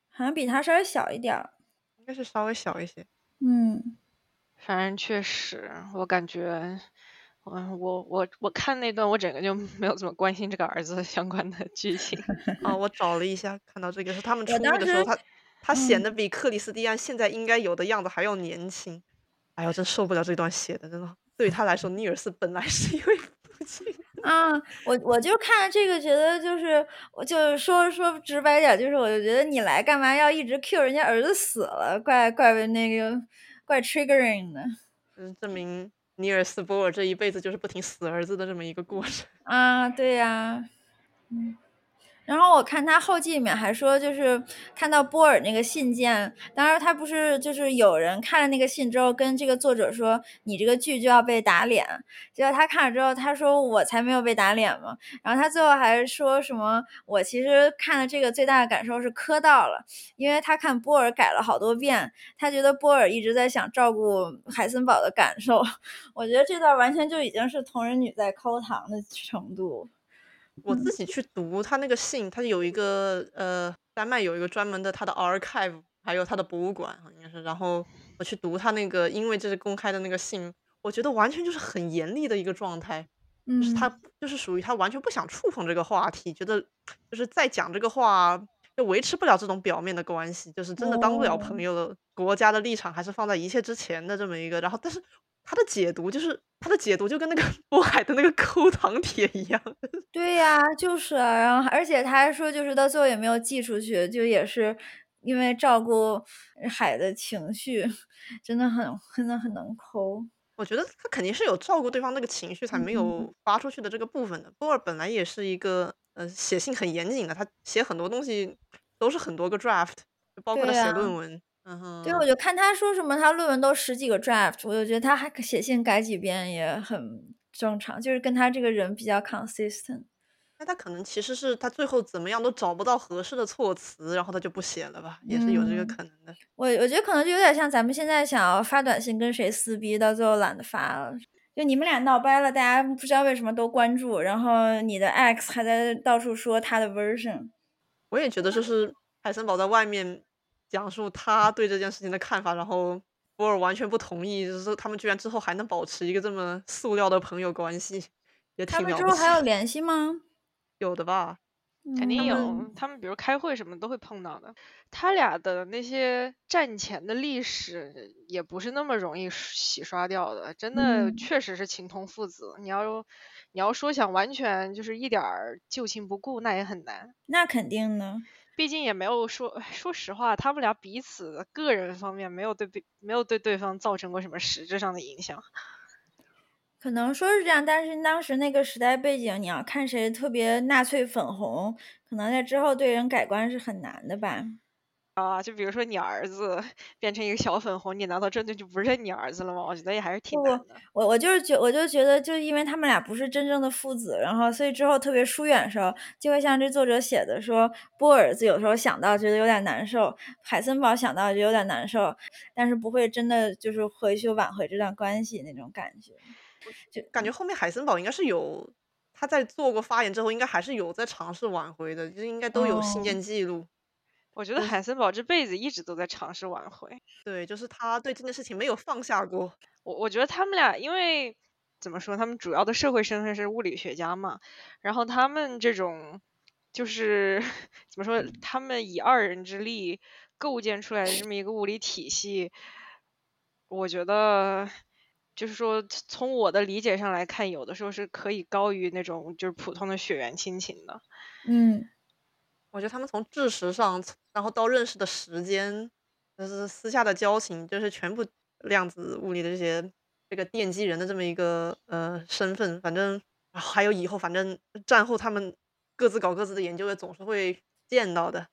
好像比他稍微小一点儿，应该是稍微小一些。嗯，反正确实，我感觉，我我我我看那段，我整个就没有怎么关心这个儿子相关的剧情。啊，我找了一下，看到这个是他们出狱的时候，他他显得比克里斯蒂安现在应该有的样子还要年轻。哎呦，真受不了这段写的，真的。对于他来说，尼尔斯本来是一位父亲 啊。我我就看这个，觉得就是，我就是说说直白点，就是我就觉得你来干嘛要一直 Q 人家儿子死了，怪怪那个怪 triggering 的。嗯，证明尼尔斯波尔这一辈子就是不停死儿子的这么一个过程。啊，对呀，嗯。然后我看他后记里面还说，就是看到波尔那个信件，当然他不是就是有人看了那个信之后跟这个作者说，你这个剧就要被打脸。结果他看了之后，他说我才没有被打脸嘛。然后他最后还说什么，我其实看了这个最大的感受是磕到了，因为他看波尔改了好多遍，他觉得波尔一直在想照顾海森堡的感受。我觉得这段完全就已经是同人女在抠糖的程度。我自己去读他那个信，他有一个呃，丹麦有一个专门的他的 archive，还有他的博物馆，应该是。然后我去读他那个，因为这是公开的那个信，我觉得完全就是很严厉的一个状态，就是他就是属于他完全不想触碰这个话题，觉得就是再讲这个话就维持不了这种表面的关系，就是真的当不了朋友的。国家的立场还是放在一切之前的这么一个。然后，但是。他的解读就是他的解读就跟那个 波海的那个抠糖铁一样。对呀，就是啊，然后而且他还说，就是到最后也没有寄出去，就也是因为照顾海的情绪，真的很真的很能抠。我觉得他肯定是有照顾对方那个情绪，才没有发出去的这个部分的。波尔本来也是一个呃写信很严谨的，他写很多东西都是很多个 draft，包括他写论文。嗯哼，对，我就看他说什么，他论文都十几个 draft，我就觉得他还写信改几遍也很正常，就是跟他这个人比较 consistent。那他可能其实是他最后怎么样都找不到合适的措辞，然后他就不写了吧，也是有这个嗯可能的。我我觉得可能就有点像咱们现在想要发短信跟谁撕逼，到最后懒得发了。就你们俩闹掰了，大家不知道为什么都关注，然后你的 X 还在到处说他的 version。我也觉得就是海森堡在外面讲述他对这件事情的看法，然后波尔完全不同意，就是他们居然之后还能保持一个这么塑料的朋友关系，也他们。之后还有联系吗？有的吧？肯定有嗯，他们比如开会什么都会碰到的。他俩的那些战前的历史也不是那么容易洗刷掉的，真的嗯确实是情同父子。你要你要说想完全就是一点儿旧情不顾，那也很难。那肯定的。毕竟也没有说，说实话，他们俩彼此个人方面没有对对没有对对方造成过什么实质上的影响。可能说是这样，但是当时那个时代背景，你要看谁特别纳粹粉红，可能在之后对人改观是很难的吧。啊，就比如说你儿子 变成一个小粉红，你难道真的就不认你儿子了吗？我觉得也还是挺不难的。我我就是觉我就觉得，就因为他们俩不是真正的父子，然后所以之后特别疏远的时候，就会像这作者写的说，波尔子有时候想到觉得有点难受，海森堡想到就有点难受，但是不会真的就是回去挽回这段关系那种感觉。就感觉后面海森堡应该是有他在做过发言之后，应该还是有在尝试挽回的，就应该都有信哦件记录。我觉得海森堡这辈子一直都在尝试挽回。对，就是他对这件事情没有放下过。我我觉得他们俩，因为怎么说，他们主要的社会身份是物理学家嘛，然后他们这种就是 怎么说，他们以二人之力构建出来的这么一个物理体系，我觉得就是说，从我的理解上来看，有的时候是可以高于那种就是普通的血缘亲情的。嗯，我觉得他们从知识上，然后到认识的时间，就是私下的交情，就是全部量子物理的这些这个奠基人的这么一个呃身份，反正还有以后，反正战后他们各自搞各自的研究，也总是会见到的。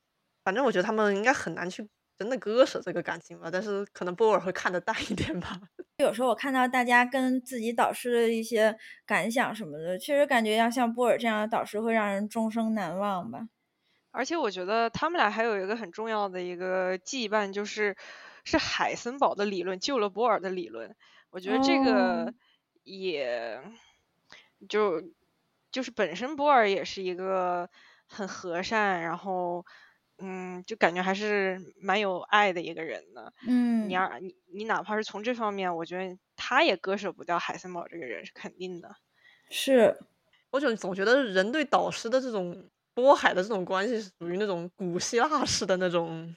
反正我觉得他们应该很难去真的割舍这个感情吧，但是可能波尔会看得淡一点吧。有时候我看到大家跟自己导师的一些感想什么的，确实感觉要像波尔这样的导师会让人终生难忘吧。而且我觉得他们俩还有一个很重要的一个羁绊，就是是海森堡的理论救了波尔的理论。我觉得这个哦也就就是本身波尔也是一个很和善，然后嗯，就感觉还是蛮有爱的一个人呢。嗯，你要你你哪怕是从这方面，我觉得他也割舍不掉海森堡这个人是肯定的。是，我总总觉得人对导师的这种波海的这种关系，是属于那种古希腊式的那种，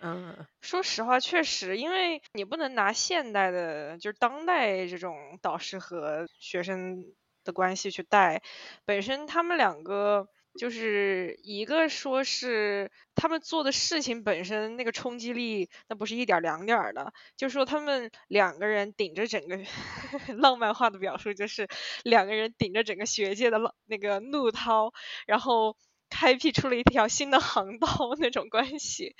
嗯，说实话，确实，因为你不能拿现代的，就是当代这种导师和学生的关系去带。本身他们两个就是一个说是他们做的事情本身那个冲击力，那不是一点两点的。就说他们两个人顶着整个 浪漫化的表述，就是两个人顶着整个学界的浪那个怒涛，然后开辟出了一条新的航道那种关系。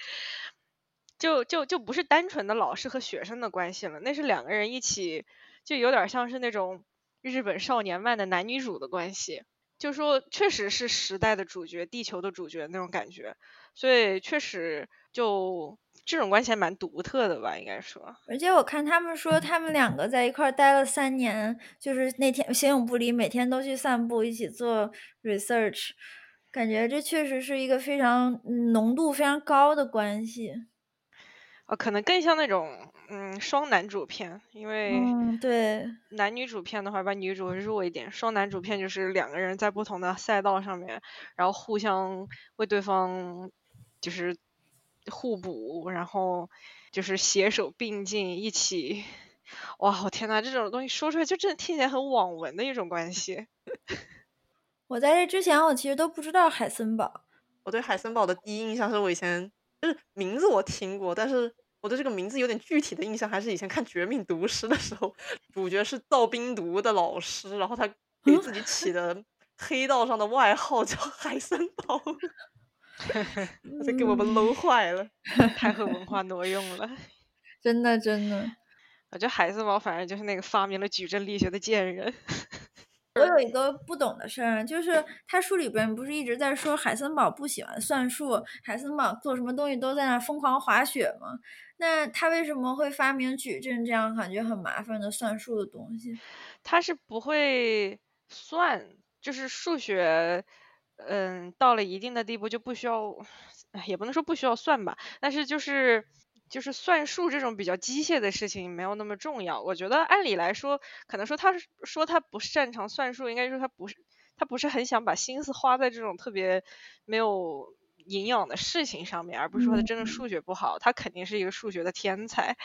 就就就不是单纯的老师和学生的关系了，那是两个人一起，就有点像是那种日本少年漫的男女主的关系。就说确实是时代的主角，地球的主角那种感觉，所以确实就这种关系还蛮独特的吧，应该说。而且我看他们说，他们两个在一块儿待了三年，就是那天形影不离，每天都去散步，一起做 research，感觉这确实是一个非常嗯浓度非常高的关系。哦，可能更像那种嗯双男主片，因为嗯，对，男女主片的话，把女主弱一点；双男主片就是两个人在不同的赛道上面，然后互相为对方就是互补，然后就是携手并进一起。哇，我天呐，这种东西说出来就真的听起来很网文的一种关系。我在这之前我其实都不知道海森堡。我对海森堡的第一印象是我以前就是名字我听过，但是我对这个名字有点具体的印象，还是以前看《绝命毒师》的时候，主角是造冰毒的老师，然后他给自己起的 黑道上的外号叫海森堡。他就给我们搂坏了。太和文化挪用了。真的真的。我觉得海森堡反正就是那个发明了矩阵力学的贱人。我有一个不懂的事儿，就是他书里边不是一直在说海森堡不喜欢算术，海森堡做什么东西都在那疯狂滑雪吗？那他为什么会发明矩阵这样感觉很麻烦的算术的东西？他是不会算，就是数学，嗯，到了一定的地步就不需要，也不能说不需要算吧，但是就是。就是算术这种比较机械的事情没有那么重要。我觉得按理来说，可能说他说他不擅长算术，应该说他不是他不是很想把心思花在这种特别没有营养的事情上面，而不是说他真的数学不好。他肯定是一个数学的天才。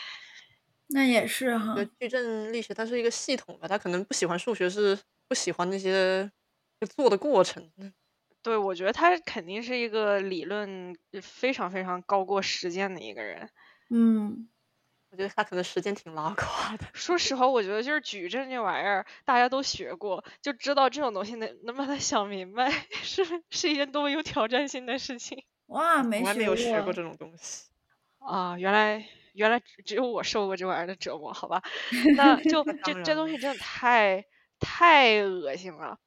那也是哈。矩阵力学它是一个系统吧，他可能不喜欢数学，是不喜欢那些做的过程。对，我觉得他肯定是一个理论非常非常高过实践的一个人。嗯，我觉得他可能时间挺拉垮的。说实话，我觉得就是矩阵这玩意儿，大家都学过，就知道这种东西能能把它想明白，是是一件多么有挑战性的事情。哇，没学没有学过这种东西啊！原来原来只有我受过这玩意儿的折磨，好吧？那就这这东西真的太太恶心了，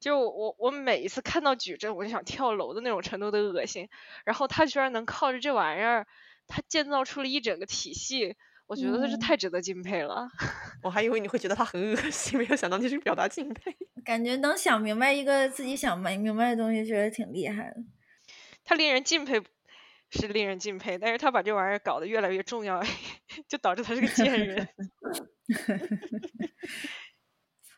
就我我每一次看到矩阵，我就想跳楼的那种程度的恶心。然后他居然能靠着这玩意儿。他建造出了一整个体系，我觉得他是太值得敬佩了。我还以为你会觉得他很恶心，没有想到你是表达敬佩。感觉能想明白一个自己想没明白的东西，确实挺厉害的。他令人敬佩，是令人敬佩，但是他把这玩意儿搞得越来越重要，就导致他是个贱人。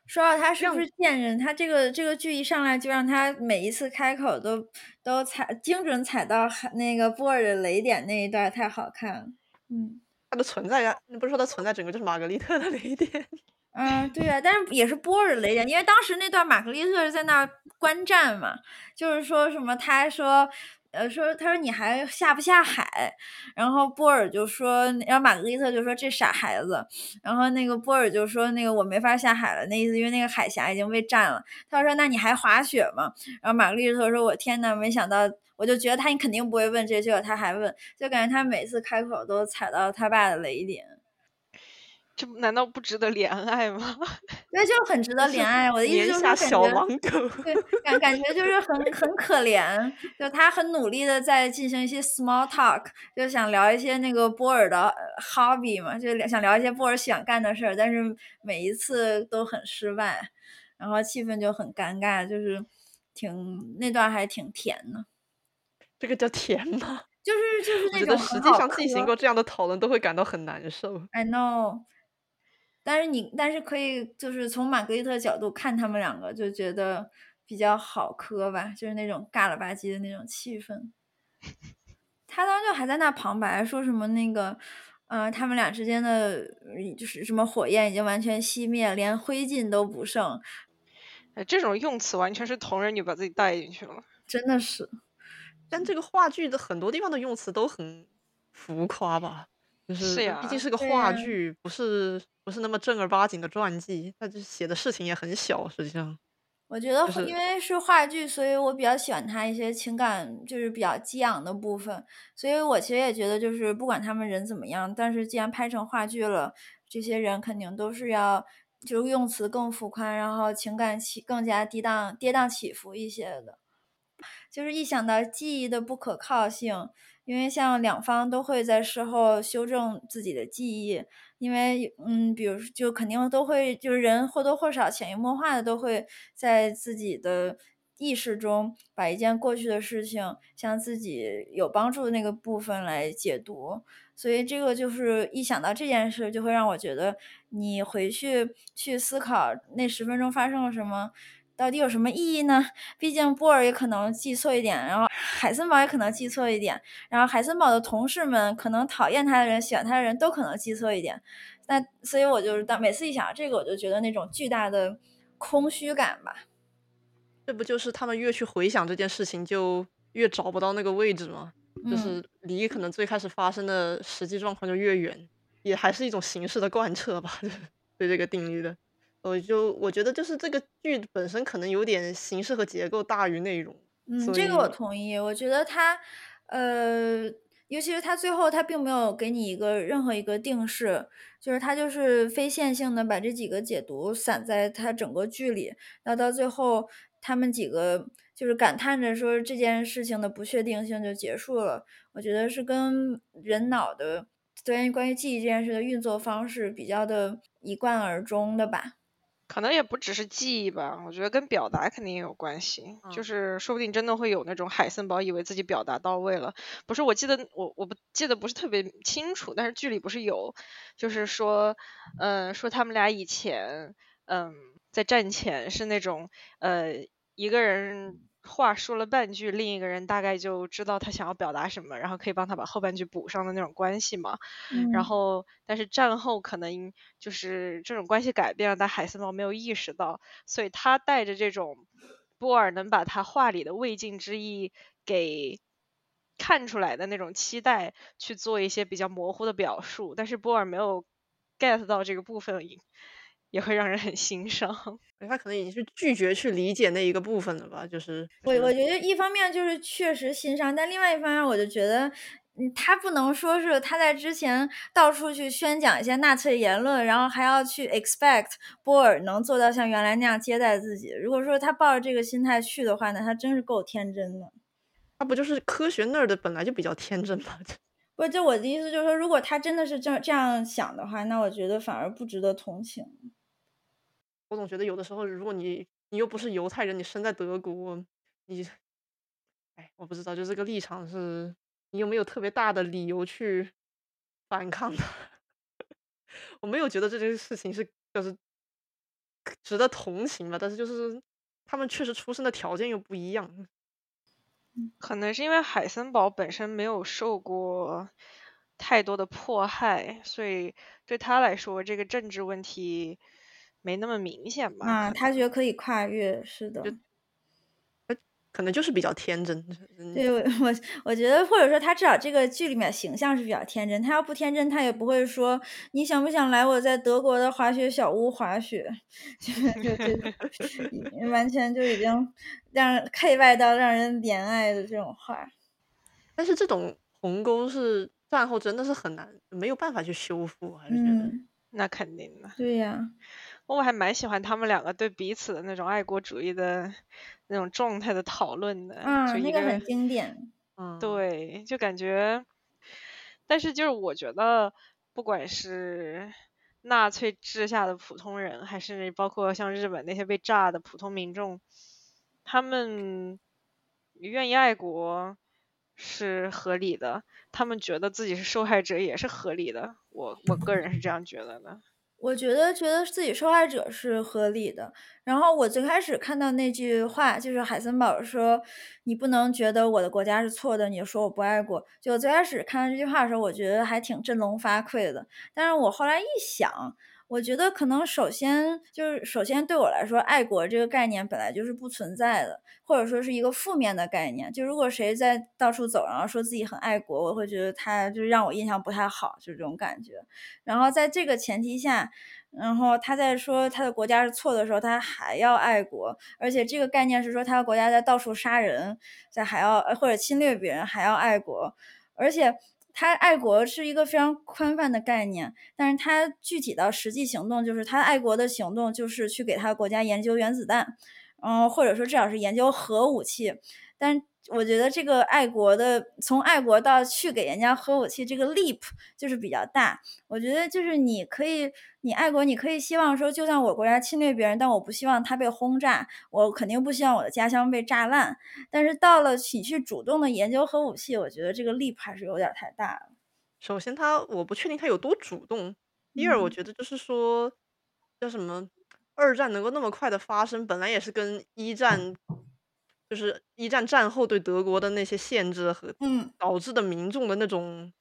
说到他是不是贱人，他这个这个剧一上来就让他每一次开口都都踩精准踩到那个波尔的雷点那一段太好看了。嗯，他的存在感，你不是说他存在整个就是玛格丽特的雷点？嗯，对啊，但是也是波尔的雷点，因为当时那段玛格丽特是在那观战嘛，就是说什么他说。呃，说他说你还下不下海？然后波尔就说，然后玛格丽特就说这傻孩子。然后那个波尔就说那个我没法下海了，那意思因为那个海峡已经被占了。他说那你还滑雪吗？然后玛格丽特说，我天呐，没想到，我就觉得他你肯定不会问这，结果他还问，就感觉他每次开口都踩到他爸的雷点。这难道不值得怜爱吗？对，就很值得怜爱。我的意思就是感觉，对，感感觉就是很很可怜。就他很努力的在进行一些 small talk，就想聊一些那个波尔的 hobby 嘛，就想聊一些波尔喜欢干的事儿，但是每一次都很失败，然后气氛就很尴尬，就是挺那段还挺甜的。这个叫甜吗？就是就是那种实际上进行过这样的讨论都会感到很难受。I know。但是你，但是可以就是从玛格丽特角度看他们两个，就觉得比较好磕吧，就是那种尬了吧唧的那种气氛。他当时就还在那旁白，说什么那个，呃，他们俩之间的就是什么火焰已经完全熄灭，连灰烬都不剩。哎，这种用词完全是同人女把自己带进去了，真的是。但这个话剧的很多地方的用词都很浮夸吧。就是毕竟是个话剧，不是不是那么正儿八经的传记，他就写的事情也很小。实际上，我觉得因为是话剧，所以我比较喜欢他一些情感就是比较激昂的部分。所以我其实也觉得，就是不管他们人怎么样，但是既然拍成话剧了，这些人肯定都是要就是用词更浮夸，然后情感起更加跌宕跌宕起伏一些的。就是一想到记忆的不可靠性。因为像两方都会在事后修正自己的记忆，因为嗯，比如就肯定都会，就是人或多或少潜移默化的都会在自己的意识中把一件过去的事情向自己有帮助的那个部分来解读，所以这个就是一想到这件事，就会让我觉得你回去去思考那十分钟发生了什么。到底有什么意义呢？毕竟波尔也可能记错一点，然后海森堡也可能记错一点，然后海森堡的同事们可能讨厌他的人、喜欢他的人都可能记错一点。那所以，我就是当每次一想到这个，我就觉得那种巨大的空虚感吧。这不就是他们越去回想这件事情，就越找不到那个位置吗？就是离可能最开始发生的实际状况就越远，也还是一种形式的贯彻吧，对这个定律的。我就我觉得就是这个剧本身可能有点形式和结构大于内容，嗯，这个我同意。我觉得他，呃，尤其是他最后他并没有给你一个任何一个定式，就是他就是非线性的把这几个解读散在他整个剧里，那到最后他们几个就是感叹着说这件事情的不确定性就结束了。我觉得是跟人脑的关于关于记忆这件事的运作方式比较的一贯而终的吧。可能也不只是记忆吧，我觉得跟表达肯定也有关系。就嗯是说不定真的会有那种海森堡以为自己表达到位了，不是？我记得我我不记得不是特别清楚，但是剧里不是有，就是说，嗯、说他们俩以前，嗯，在战前是那种，呃，一个人话说了半句，另一个人大概就知道他想要表达什么，然后可以帮他把后半句补上的那种关系嘛。然嗯后，但是战后可能就是这种关系改变了，但海森堡没有意识到，所以他带着这种波尔能把他话里的未尽之意给看出来的那种期待，去做一些比较模糊的表述，但是波尔没有 get 到这个部分，也也会让人很心伤。他可能已经是拒绝去理解那一个部分了吧，就是我我觉得一方面就是确实欣赏，但另外一方面我就觉得，嗯，他不能说是他在之前到处去宣讲一些纳粹言论，然后还要去 expect 波尔能做到像原来那样接待自己。如果说他抱着这个心态去的话，那他真是够天真的。他不就是科学那儿的本来就比较天真吗，不，就我的意思就是说，如果他真的是这这样想的话，那我觉得反而不值得同情。我总觉得有的时候，如果你你又不是犹太人，你生在德国，你，哎，我不知道，就这个立场是，你有没有特别大的理由去反抗的？我没有觉得这件事情是就是值得同情吧，但是就是他们确实出生的条件又不一样。可能是因为海森堡本身没有受过太多的迫害，所以对他来说，这个政治问题没那么明显吧？啊，他觉得可以跨越，是的。可能就是比较天真，嗯对我我我觉得，或者说他至少这个剧里面形象是比较天真。他要不天真，他也不会说你想不想来我在德国的滑雪小屋滑雪，就完全就已经让人 K 外到让人怜爱的这种话。但是这种鸿沟是战后真的是很难，没有办法去修复，还是觉得。嗯，那肯定的。对呀，我还蛮喜欢他们两个对彼此的那种爱国主义的那种状态的讨论的，嗯，就一个那个很经典。嗯，对，就感觉，但是就是我觉得，不管是纳粹治下的普通人，还是包括像日本那些被炸的普通民众，他们愿意爱国是合理的，他们觉得自己是受害者也是合理的。我我个人是这样觉得的。我觉得觉得自己受害者是合理的。然后我最开始看到那句话，就是海森堡说：“你不能觉得我的国家是错的，你说我不爱国。”就我最开始看到这句话的时候，我觉得还挺振聋发聩的。但是我后来一想，我觉得可能首先就是首先对我来说，爱国这个概念本来就是不存在的，或者说是一个负面的概念。就如果谁在到处走，然后说自己很爱国，我会觉得他就是让我印象不太好，就这种感觉。然后在这个前提下，然后他在说他的国家是错的时候，他还要爱国，而且这个概念是说他的国家在到处杀人，在还要或者侵略别人还要爱国，而且他爱国是一个非常宽泛的概念，但是他具体到实际行动，就是他爱国的行动就是去给他国家研究原子弹，嗯，或者说至少是研究核武器，但我觉得这个爱国的从爱国到去给人家核武器这个 leap 就是比较大。我觉得就是你可以，你爱国，你可以希望说，就算我国家侵略别人，但我不希望他被轰炸，我肯定不希望我的家乡被炸烂。但是到了你去主动的研究核武器，我觉得这个 leap 还是有点太大了。首先他我不确定他有多主动，第二我嗯觉得就是说叫什么，二战能够那么快的发生，本来也是跟一战，就是一战战后对德国的那些限制和嗯，导致的民众的那种，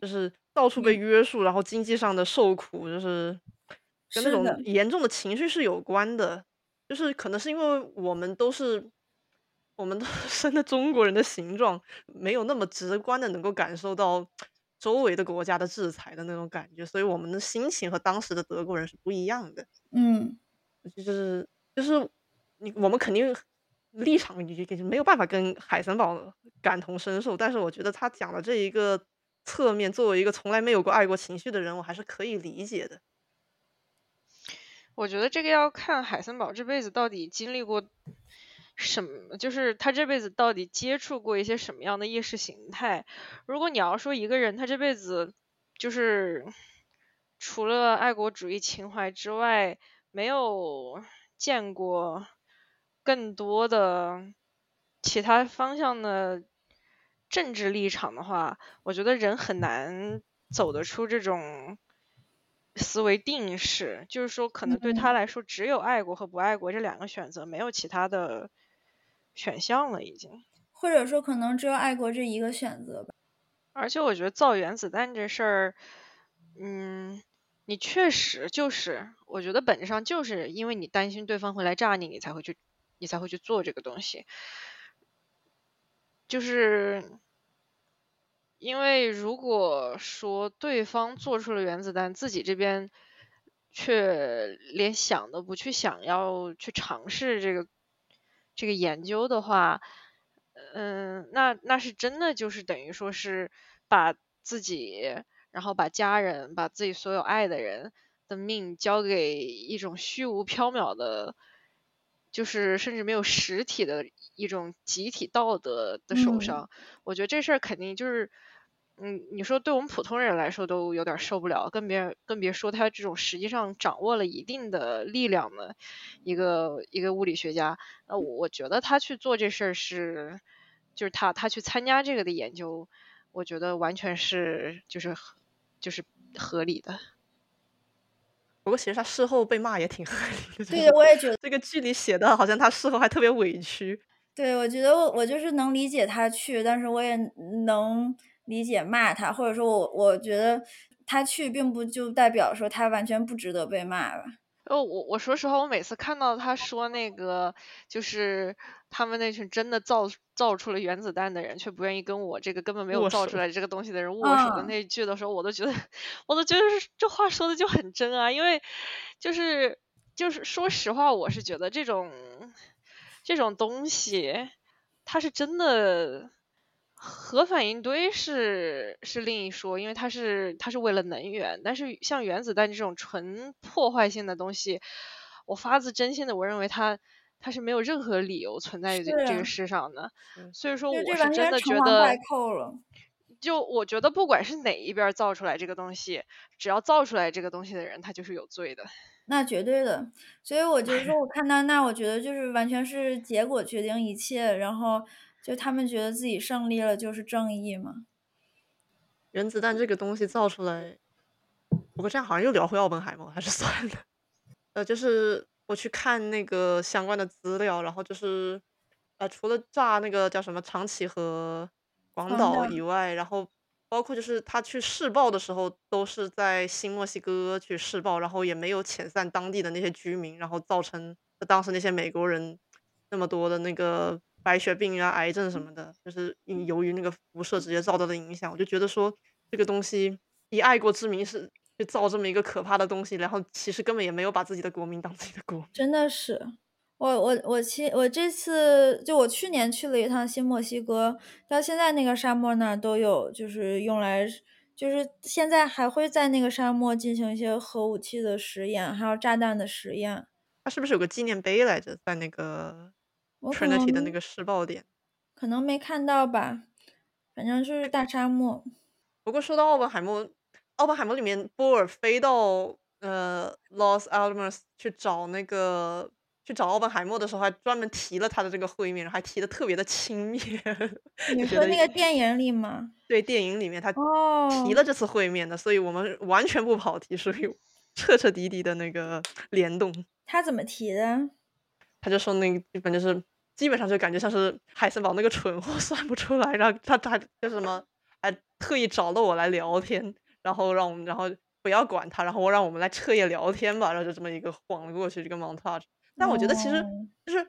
就是到处被约束，然后经济上的受苦，就是跟那种，严重的情绪是有关的。就是可能是因为我们都是我们都 生的中国人的形状，没有那么直观的能够感受到周围的国家的制裁的那种感觉，所以我们的心情和当时的德国人是不一样的。嗯就是就是你我们肯定立场也没有办法跟海森堡感同身受，但是我觉得他讲的这一个侧面，作为一个从来没有过爱国情绪的人，我还是可以理解的。我觉得这个要看海森堡这辈子到底经历过什么，就是他这辈子到底接触过一些什么样的意识形态。如果你要说一个人他这辈子就是除了爱国主义情怀之外，没有见过更多的其他方向的政治立场的话，我觉得人很难走得出这种。思维定式，就是说，可能对他来说，只有爱国和不爱国这两个选择，没有其他的选项了，已经。或者说，可能只有爱国这一个选择吧。而且，我觉得造原子弹这事儿，嗯，你确实就是，我觉得本质上就是因为你担心对方会来炸你，你才会去，你才会去做这个东西，就是。因为如果说对方做出了原子弹，自己这边却连想都不去想要去尝试这个这个研究的话，嗯，那那是真的就是等于说是把自己，然后把家人，把自己所有爱的人的命交给一种虚无缥缈的，就是甚至没有实体的一种集体道德的手上。我觉得这事儿肯定就是。嗯，你说对我们普通人来说都有点受不了，更别更别说他这种实际上掌握了一定的力量的一个一个物理学家。那我我觉得他去做这事儿是，就是他他去参加这个的研究，我觉得完全是就是就是合理的。不过其实他事后被骂也挺合理的。对，我也觉得这个剧里写的好像他事后还特别委屈。对，我觉得我我就是能理解他去，但是我也能。理解骂他，或者说我我觉得他去，并不就代表说他完全不值得被骂吧。哦，我我说实话，我每次看到他说那个，就是他们那群真的造造出了原子弹的人，却不愿意跟我这个根本没有造出来这个东西的人握手的那句的时候，我都觉得，我都觉得这话说的就很真啊，因为就是就是说实话，我是觉得这种这种东西，它是真的。核反应堆是是另一说，因为它是它是为了能源，但是像原子弹这种纯破坏性的东西，我发自真心的我认为它它是没有任何理由存在于这个世上的，所以说我是真的觉得，就我觉得不管是哪一边造出来这个东西，只要造出来这个东西的人，他就是有罪的。那绝对的，所以我就说我看到那，我觉得就是完全是结果决定一切，然后。就他们觉得自己胜利了就是正义吗？原子弹这个东西造出来，不过这样好像又聊回奥本海默，还是算了。呃，就是我去看那个相关的资料，然后就是呃，除了炸那个叫什么长崎和广岛以外，然后包括就是他去试爆的时候，都是在新墨西哥去试爆，然后也没有遣散当地的那些居民，然后造成当时那些美国人那么多的那个。白血病啊，癌症什么的，就是因由于那个辐射直接造到的影响，我就觉得说这个东西以爱国之名是去造这么一个可怕的东西，然后其实根本也没有把自己的国民当自己的国。真的是，我我我其我这次就我去年去了一趟新墨西哥，到现在那个沙漠那儿都有，就是用来就是现在还会在那个沙漠进行一些核武器的实验，还有炸弹的实验。它是不是有个纪念碑来着，在那个？Trinity 的那个试爆点，可能没看到吧，反正就是大沙漠。不过说到奥本海默，奥本海默里面波尔飞到呃 Los Alamos 去找那个去找奥本海默的时候，还专门提了他的这个会面，还提的特别的轻蔑。你说那个电影里吗？对，电影里面他提了这次会面的，所以我们完全不跑题，所以彻彻底底的那个联动。他怎么提的？他就说那个基本就是。基本上就感觉像是海森堡那个蠢货 算不出来，然后他他就什么，还特意找了我来聊天，然后让我们然后不要管他，然后让我们来彻夜聊天吧，然后就这么一个晃了过去这个 montage。但我觉得其实就是，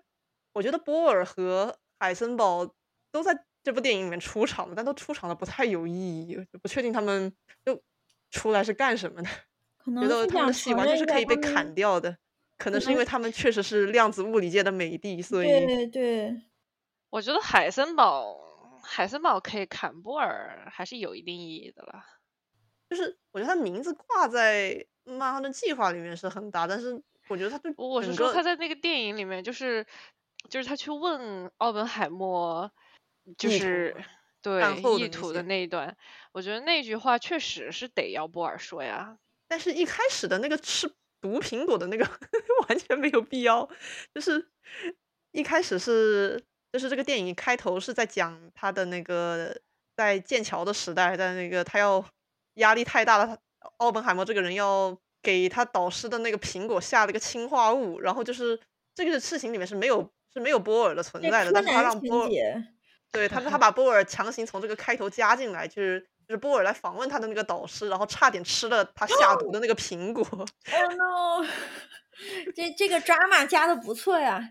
我觉得波尔和海森堡都在这部电影里面出场的，但都出场的不太有意义，不确定他们就出来是干什么的，觉得他们的戏完全是可以被砍掉的。可能是因为他们确实是量子物理界的美帝，所以对对，我觉得海森堡，海森堡可以坎波尔还是有一定意义的啦。就是我觉得他名字挂在曼哈顿计划里面是很大，但是我觉得他对我是说他在那个电影里面，就是就是他去问奥本海默，就是对意图的那一段，我觉得那句话确实是得要波尔说呀。但是一开始的那个吃毒苹果的那个 完全没有必要，就是一开始是就是这个电影开头是在讲他的那个在剑桥的时代，在那个他要压力太大了，奥本海默这个人要给他导师的那个苹果下了一个氰化物，然后就是这个事情里面是没有是没有波尔的存在的，但是他让波尔，对他，他把波尔强行从这个开头加进来，就是就是波尔来访问他的那个导师，然后差点吃了他下毒的那个苹果。Oh no！这这个 drama 加的不错呀，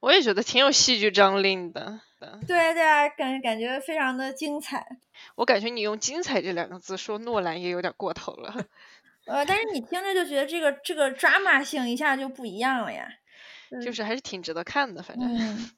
我也觉得挺有戏剧张力的。对对啊，感感觉非常的精彩。我感觉你用“精彩”这两个字说诺兰也有点过头了。呃，但是你听着就觉得这个这个 drama 性一下就不一样了呀。就是还是挺值得看的，反正。嗯，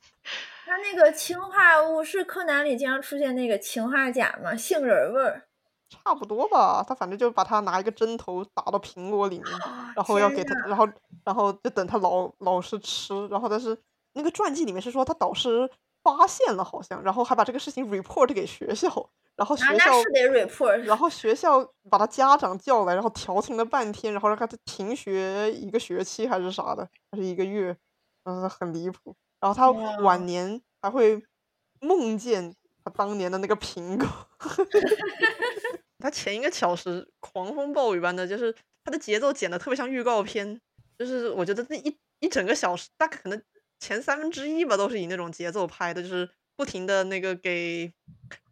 它那个氰化物是柯南里经常出现那个氰化钾吗？杏仁味儿。差不多吧，他反正就把他拿一个针头打到苹果里面，然后要给他，然后然后就等他老老师吃，然后但是那个传记里面是说他导师发现了好像，然后还把这个事情 report 给学校，然后学啊，校那是得 report。然后学校把他家长叫来，然后调停了半天，然后让他停学一个学期还是啥的，还是一个月，嗯，很离谱。然后他晚年还会梦见他当年的那个苹果。他前一个小时狂风暴雨般的，就是他的节奏剪的特别像预告片，就是我觉得那一一整个小时，大概可能前三分之一吧，都是以那种节奏拍的，就是不停的那个给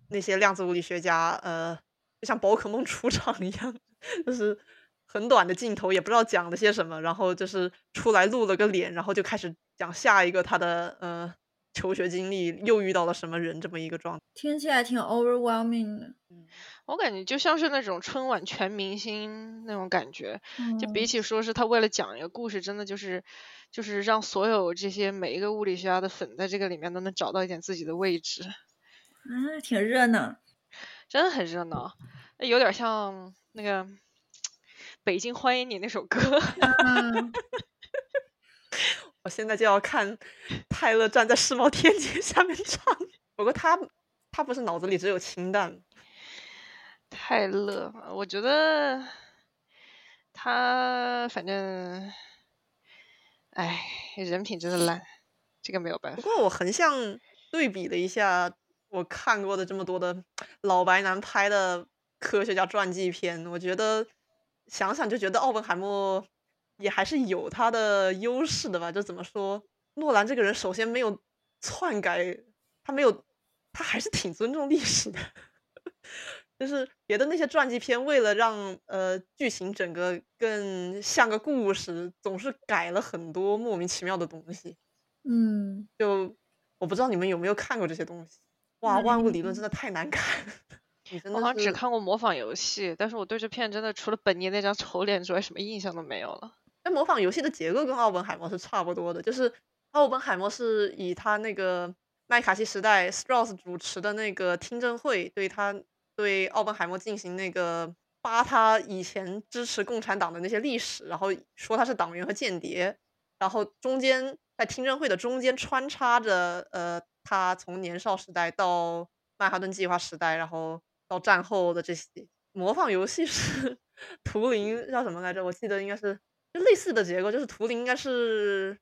那些量子物理学家，呃，就像宝可梦出场一样，就是很短的镜头，也不知道讲了些什么，然后就是出来露了个脸，然后就开始讲下一个他的呃求学经历，又遇到了什么人这么一个状态。听起来挺 overwhelming 的。我感觉就像是那种春晚全明星那种感觉，就比嗯起说是他为了讲一个故事，真的就是就是让所有这些每一个物理学家的粉在这个里面都能找到一点自己的位置，嗯，挺热闹。真的很热闹，有点像那个《北京欢迎你》那首歌。嗯，我现在就要看泰勒站在世贸天阶下面唱，不过他他不是脑子里只有氢弹，泰勒，我觉得他反正，哎，人品真的烂，这个没有办法。不过我横向对比了一下我看过的这么多的老白男拍的科学家传记片，我觉得想想就觉得奥本海默也还是有他的优势的吧。就怎么说，诺兰这个人首先没有篡改，他没有，他还是挺尊重历史的。就是别的那些传记片，为了让呃剧情整个更像个故事，总是改了很多莫名其妙的东西。嗯，就我不知道你们有没有看过这些东西。哇，万物理论真的太难看了，我好像只看过模仿游戏，但是我对这片真的除了本尼那张丑脸之外，什么印象都没有了。那模仿游戏的结构跟奥本海默是差不多的，就是奥本海默是以他那个麦卡锡时代 Strauss 主持的那个听证会，对他对奥本海默进行那个扒他以前支持共产党的那些历史，然后说他是党员和间谍，然后中间在听证会的中间穿插着呃他从年少时代到曼哈顿计划时代，然后到战后的这些模仿游戏是图灵叫什么来着？我记得应该是就类似的结构，就是图灵应该是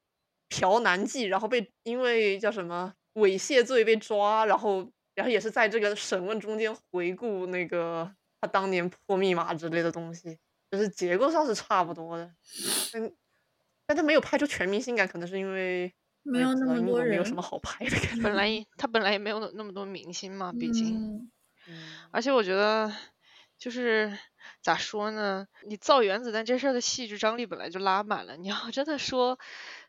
嫖男妓，然后被因为叫什么猥亵罪被抓，然后然后也是在这个审问中间回顾那个他当年破密码之类的东西，就是结构上是差不多的，但但他没有拍出全明星感，可能是因为没有那么多人没有什。么好拍的。本来他本来也没有那那么多明星嘛，毕竟。而且我觉得，就是咋说呢？你造原子弹这事儿的戏剧张力本来就拉满了，你要真的说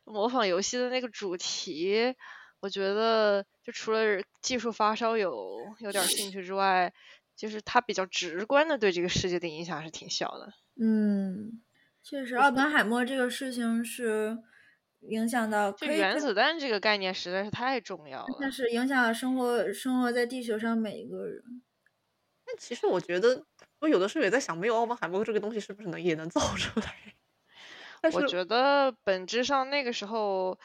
模仿游戏的那个主题，我觉得就除了技术发烧友有点兴趣之外，就是它比较直观的对这个世界的影响是挺小的。嗯，确实，奥本海默这个事情是影响到就原子弹这个概念实在是太重要了，但是影响了生活生活在地球上每一个人。但其实我觉得，我有的时候也在想，没有奥本海默这个东西，是不是能也能造出来？但是我觉得本质上那个时候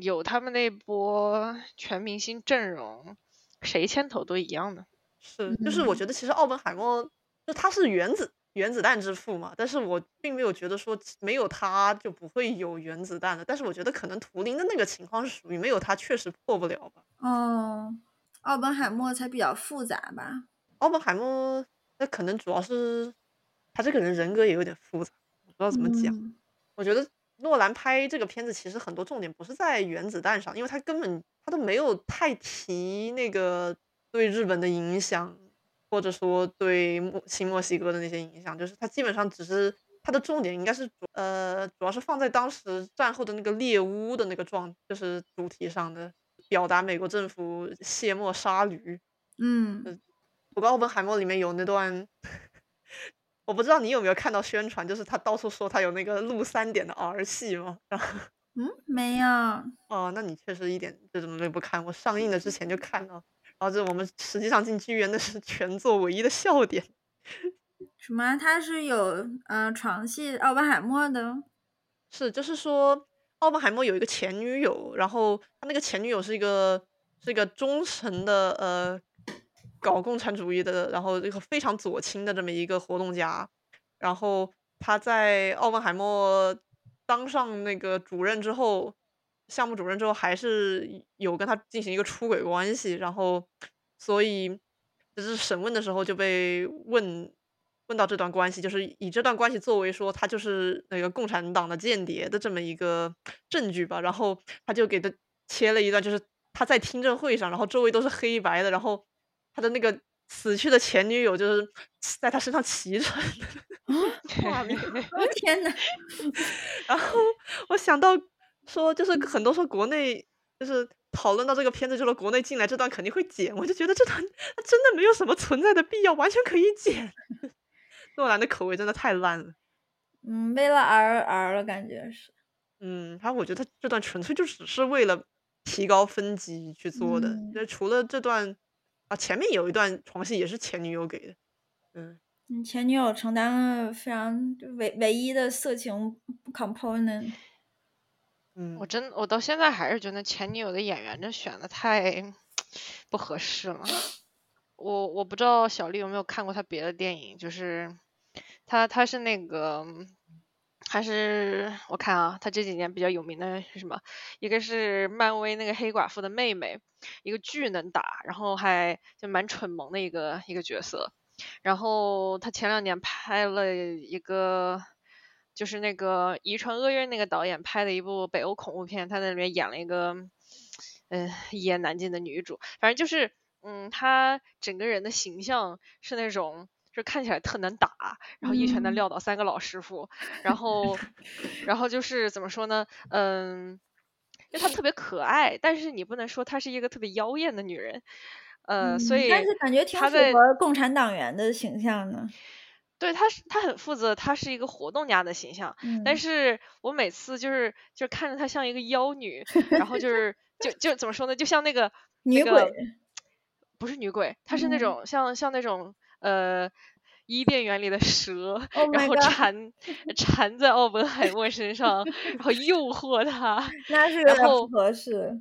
有他们那波全明星阵容，谁牵头都一样的。是，就是我嗯觉得其实奥本海默就他是原子原子弹之父嘛，但是我并没有觉得说没有他就不会有原子弹的。但是我觉得可能图灵的那个情况是属于没有他确实破不了吧。哦，奥本海默才比较复杂吧？奥本海默那可能主要是他这个人人格也有点复杂，我不知道怎么讲。嗯我觉得诺兰拍这个片子其实很多重点不是在原子弹上，因为他根本他都没有太提那个对日本的影响，或者说对墨新墨西哥的那些影响，就是他基本上只是他的重点应该是主呃主要是放在当时战后的那个猎巫的那个状，就是主题上的，表达美国政府卸磨杀驴。嗯，不过奥本海默里面有那段，我不知道你有没有看到宣传，就是他到处说他有那个录三点的儿戏嘛。然后嗯，没有。哦，那你确实一点这种都不看，我上映的之前就看了。然后这我们实际上进剧院那是全作唯一的笑点。什么？他是有呃床戏奥本海默的？是，就是说奥本海默有一个前女友，然后他那个前女友是一个是一个忠诚的呃搞共产主义的，然后一个非常左倾的这么一个活动家。然后他在奥本海默当上那个主任之后，项目主任之后，还是有跟他进行一个出轨关系，然后所以就是审问的时候就被问问到这段关系，就是以这段关系作为说他就是那个共产党的间谍的这么一个证据吧，然后他就给他切了一段，就是他在听证会上，然后周围都是黑白的，然后他的那个死去的前女友就是在他身上骑着画面，我天呐，然后我想到说，就是很多说国内就是讨论到这个片子，就说国内进来这段肯定会剪，我就觉得这段 它真的没有什么存在的必要，完全可以剪。诺兰的口味真的太烂了，嗯，为了 R R 了，感觉是。嗯，他我觉得他这段纯粹就只是为了提高分级去做的，嗯就除了这段啊，前面有一段床戏也是前女友给的，嗯，你，前女友承担了非常唯唯一的色情 component。嗯，我真我到现在还是觉得前女友的演员这选的太不合适了。我我不知道小丽有没有看过他别的电影，就是他他是那个还是我看啊，他这几年比较有名的是什么？一个是漫威那个黑寡妇的妹妹，一个巨能打，然后还就蛮蠢萌的一个一个角色。然后他前两年拍了一个，就是那个《遗传厄运》那个导演拍的一部北欧恐怖片，他在里面演了一个，嗯、一言难尽的女主。反正就是，嗯，他整个人的形象是那种，就看起来特能打，然后一拳能嗯撂倒三个老师傅，然后，然后就是怎么说呢，嗯。就她特别可爱，但是你不能说她是一个特别妖艳的女人，呃，所以嗯但是感觉挺符合共产党员的形象呢。对，她是她很负责，她是一个活动家的形象。嗯，但是我每次就是就看着她像一个妖女，然后就 是就就怎么说呢，就像那个女那个鬼不是女鬼，她是那嗯种像像那种呃伊甸园里的蛇，，Oh 然后 缠缠在奥本海默身上，然后诱惑他。那是后合适。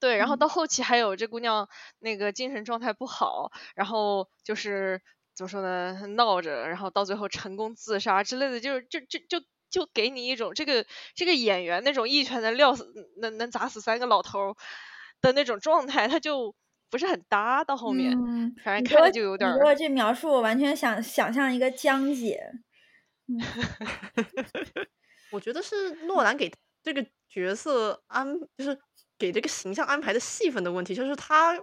对，然后嗯到后期还有这姑娘那个精神状态不好，然后就是怎么说呢，闹着，然后到最后成功自杀之类的，就是就就就就给你一种这个这个演员那种一拳能撂死能能砸死三个老头儿的那种状态，他就不是很搭到后面，嗯，反正看着就有点儿你给我这描述，我完全想想象一个江姐。我觉得是诺兰给这个角色安，就是给这个形象安排的戏份的问题。就是他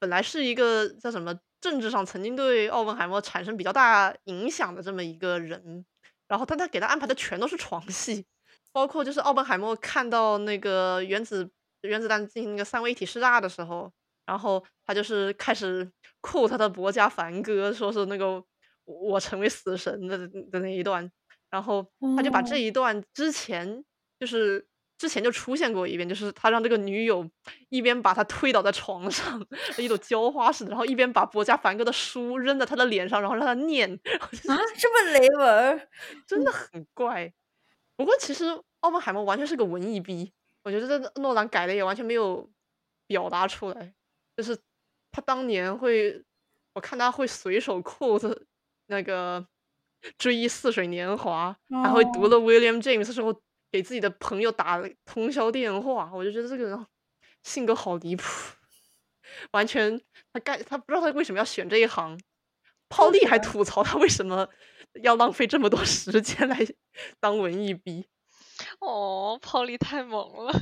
本来是一个叫什么政治上曾经对奥本海默产生比较大影响的这么一个人，然后但他给他安排的全都是床戏，包括就是奥本海默看到那个原子原子弹进行那个三位一体试炸的时候，然后他就是开始酷他的伯家凡哥，说是那个我成为死神的的那一段，然后他就把这哦一段之前就是之前就出现过一遍，就是他让这个女友一边把他推倒在床上，一朵浇花似的，然后一边把伯家凡哥的书扔在他的脸上，然后让他念。啊，这么雷文，真的很怪。不过其实奥本海默完全是个文艺逼，我觉得这诺兰改的也完全没有表达出来，就是他当年会，我看他会随手 quote 那个。追忆似水年华，还会读了 William James 之后给自己的朋友打了通宵电话，我就觉得这个人性格好离谱，完全他干他不知道他为什么要选这一行。泡利还吐槽他为什么要浪费这么多 时间来当文艺逼。哦，泡利太猛了。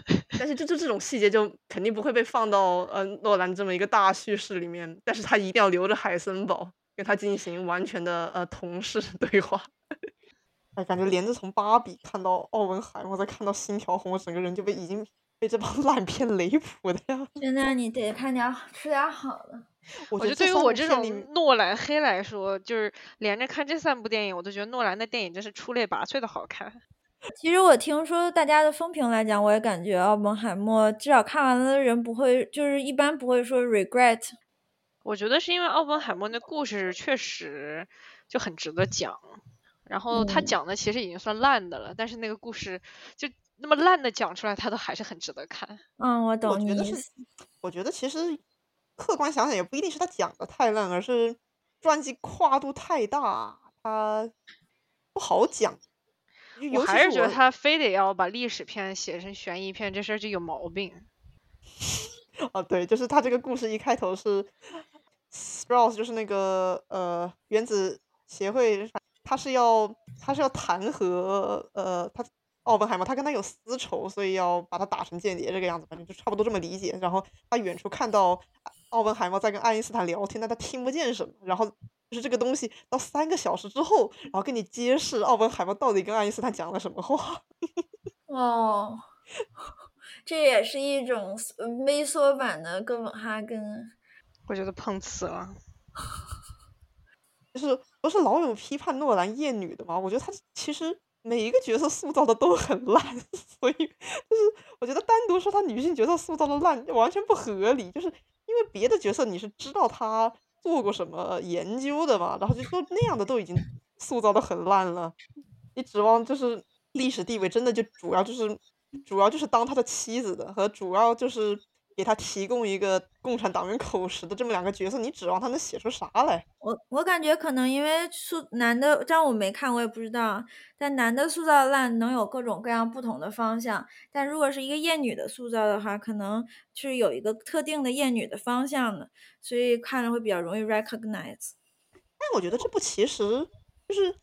但是就就这种细节就肯定不会被放到呃诺兰这么一个大叙事里面，但是他一定要留着海森堡。跟他进行完全的呃同事对话，哎，感觉连着从芭比看到奥文海默，再看到星条红，我整个人就被已经被这帮 烂片雷谱的呀！现在你得看点吃点好的。我觉得对于我这种诺兰黑来说，就是连着看这三部电影，我都觉得诺兰的电影真是出类拔萃的好看。其实我听说大家的风评来讲，我也感觉奥本海默至少看完了的人不会，就是一般不会说 regret。我觉得是因为奥本海默那故事确实就很值得讲，然后他讲的其实已经算烂的了，但是那个故事就那么烂的讲出来，他都还是很值得看。嗯，我懂。我觉得是，我觉得其实客观想想也不一定是他讲的太烂，而是传记跨度太大，他不好讲。我还是觉得他非得要把历史片写成悬疑片，这事儿就有毛病。哦，对，就是他这个故事一开头是。Sprouse 就是那个呃原子协会，他是要他是要弹劾呃他奥本海默，他跟他有私仇，所以要把他打成间谍这个样子，反正就差不多这么理解。然后他远处看到奥本海默在跟爱因斯坦聊天，但他听不见什么。然后就是这个东西到三个小时之后，然后跟你揭示奥本海默到底跟爱因斯坦讲了什么话。哦，这也是一种微缩版的哥本哈根。我觉得碰瓷了，就是不是老有批判诺兰厌女的吗？我觉得他其实每一个角色塑造的都很烂，所以就是我觉得单独说他女性角色塑造的烂完全不合理，就是因为别的角色你是知道他做过什么研究的嘛，然后就说那样的都已经塑造的很烂了，你指望就是历史地位真的就主要就是主要就是当他的妻子的和主要就是。给他提供一个共产党员口实的这么两个角色，你指望他能写出啥来？我我感觉可能因为塑男的，这样我没看，我也不知道。但男的塑造烂能有各种各样不同的方向，但如果是一个厌女的塑造的话，可能是有一个特定的厌女的方向的，所以看着会比较容易 recognize。但我觉得这部其实就是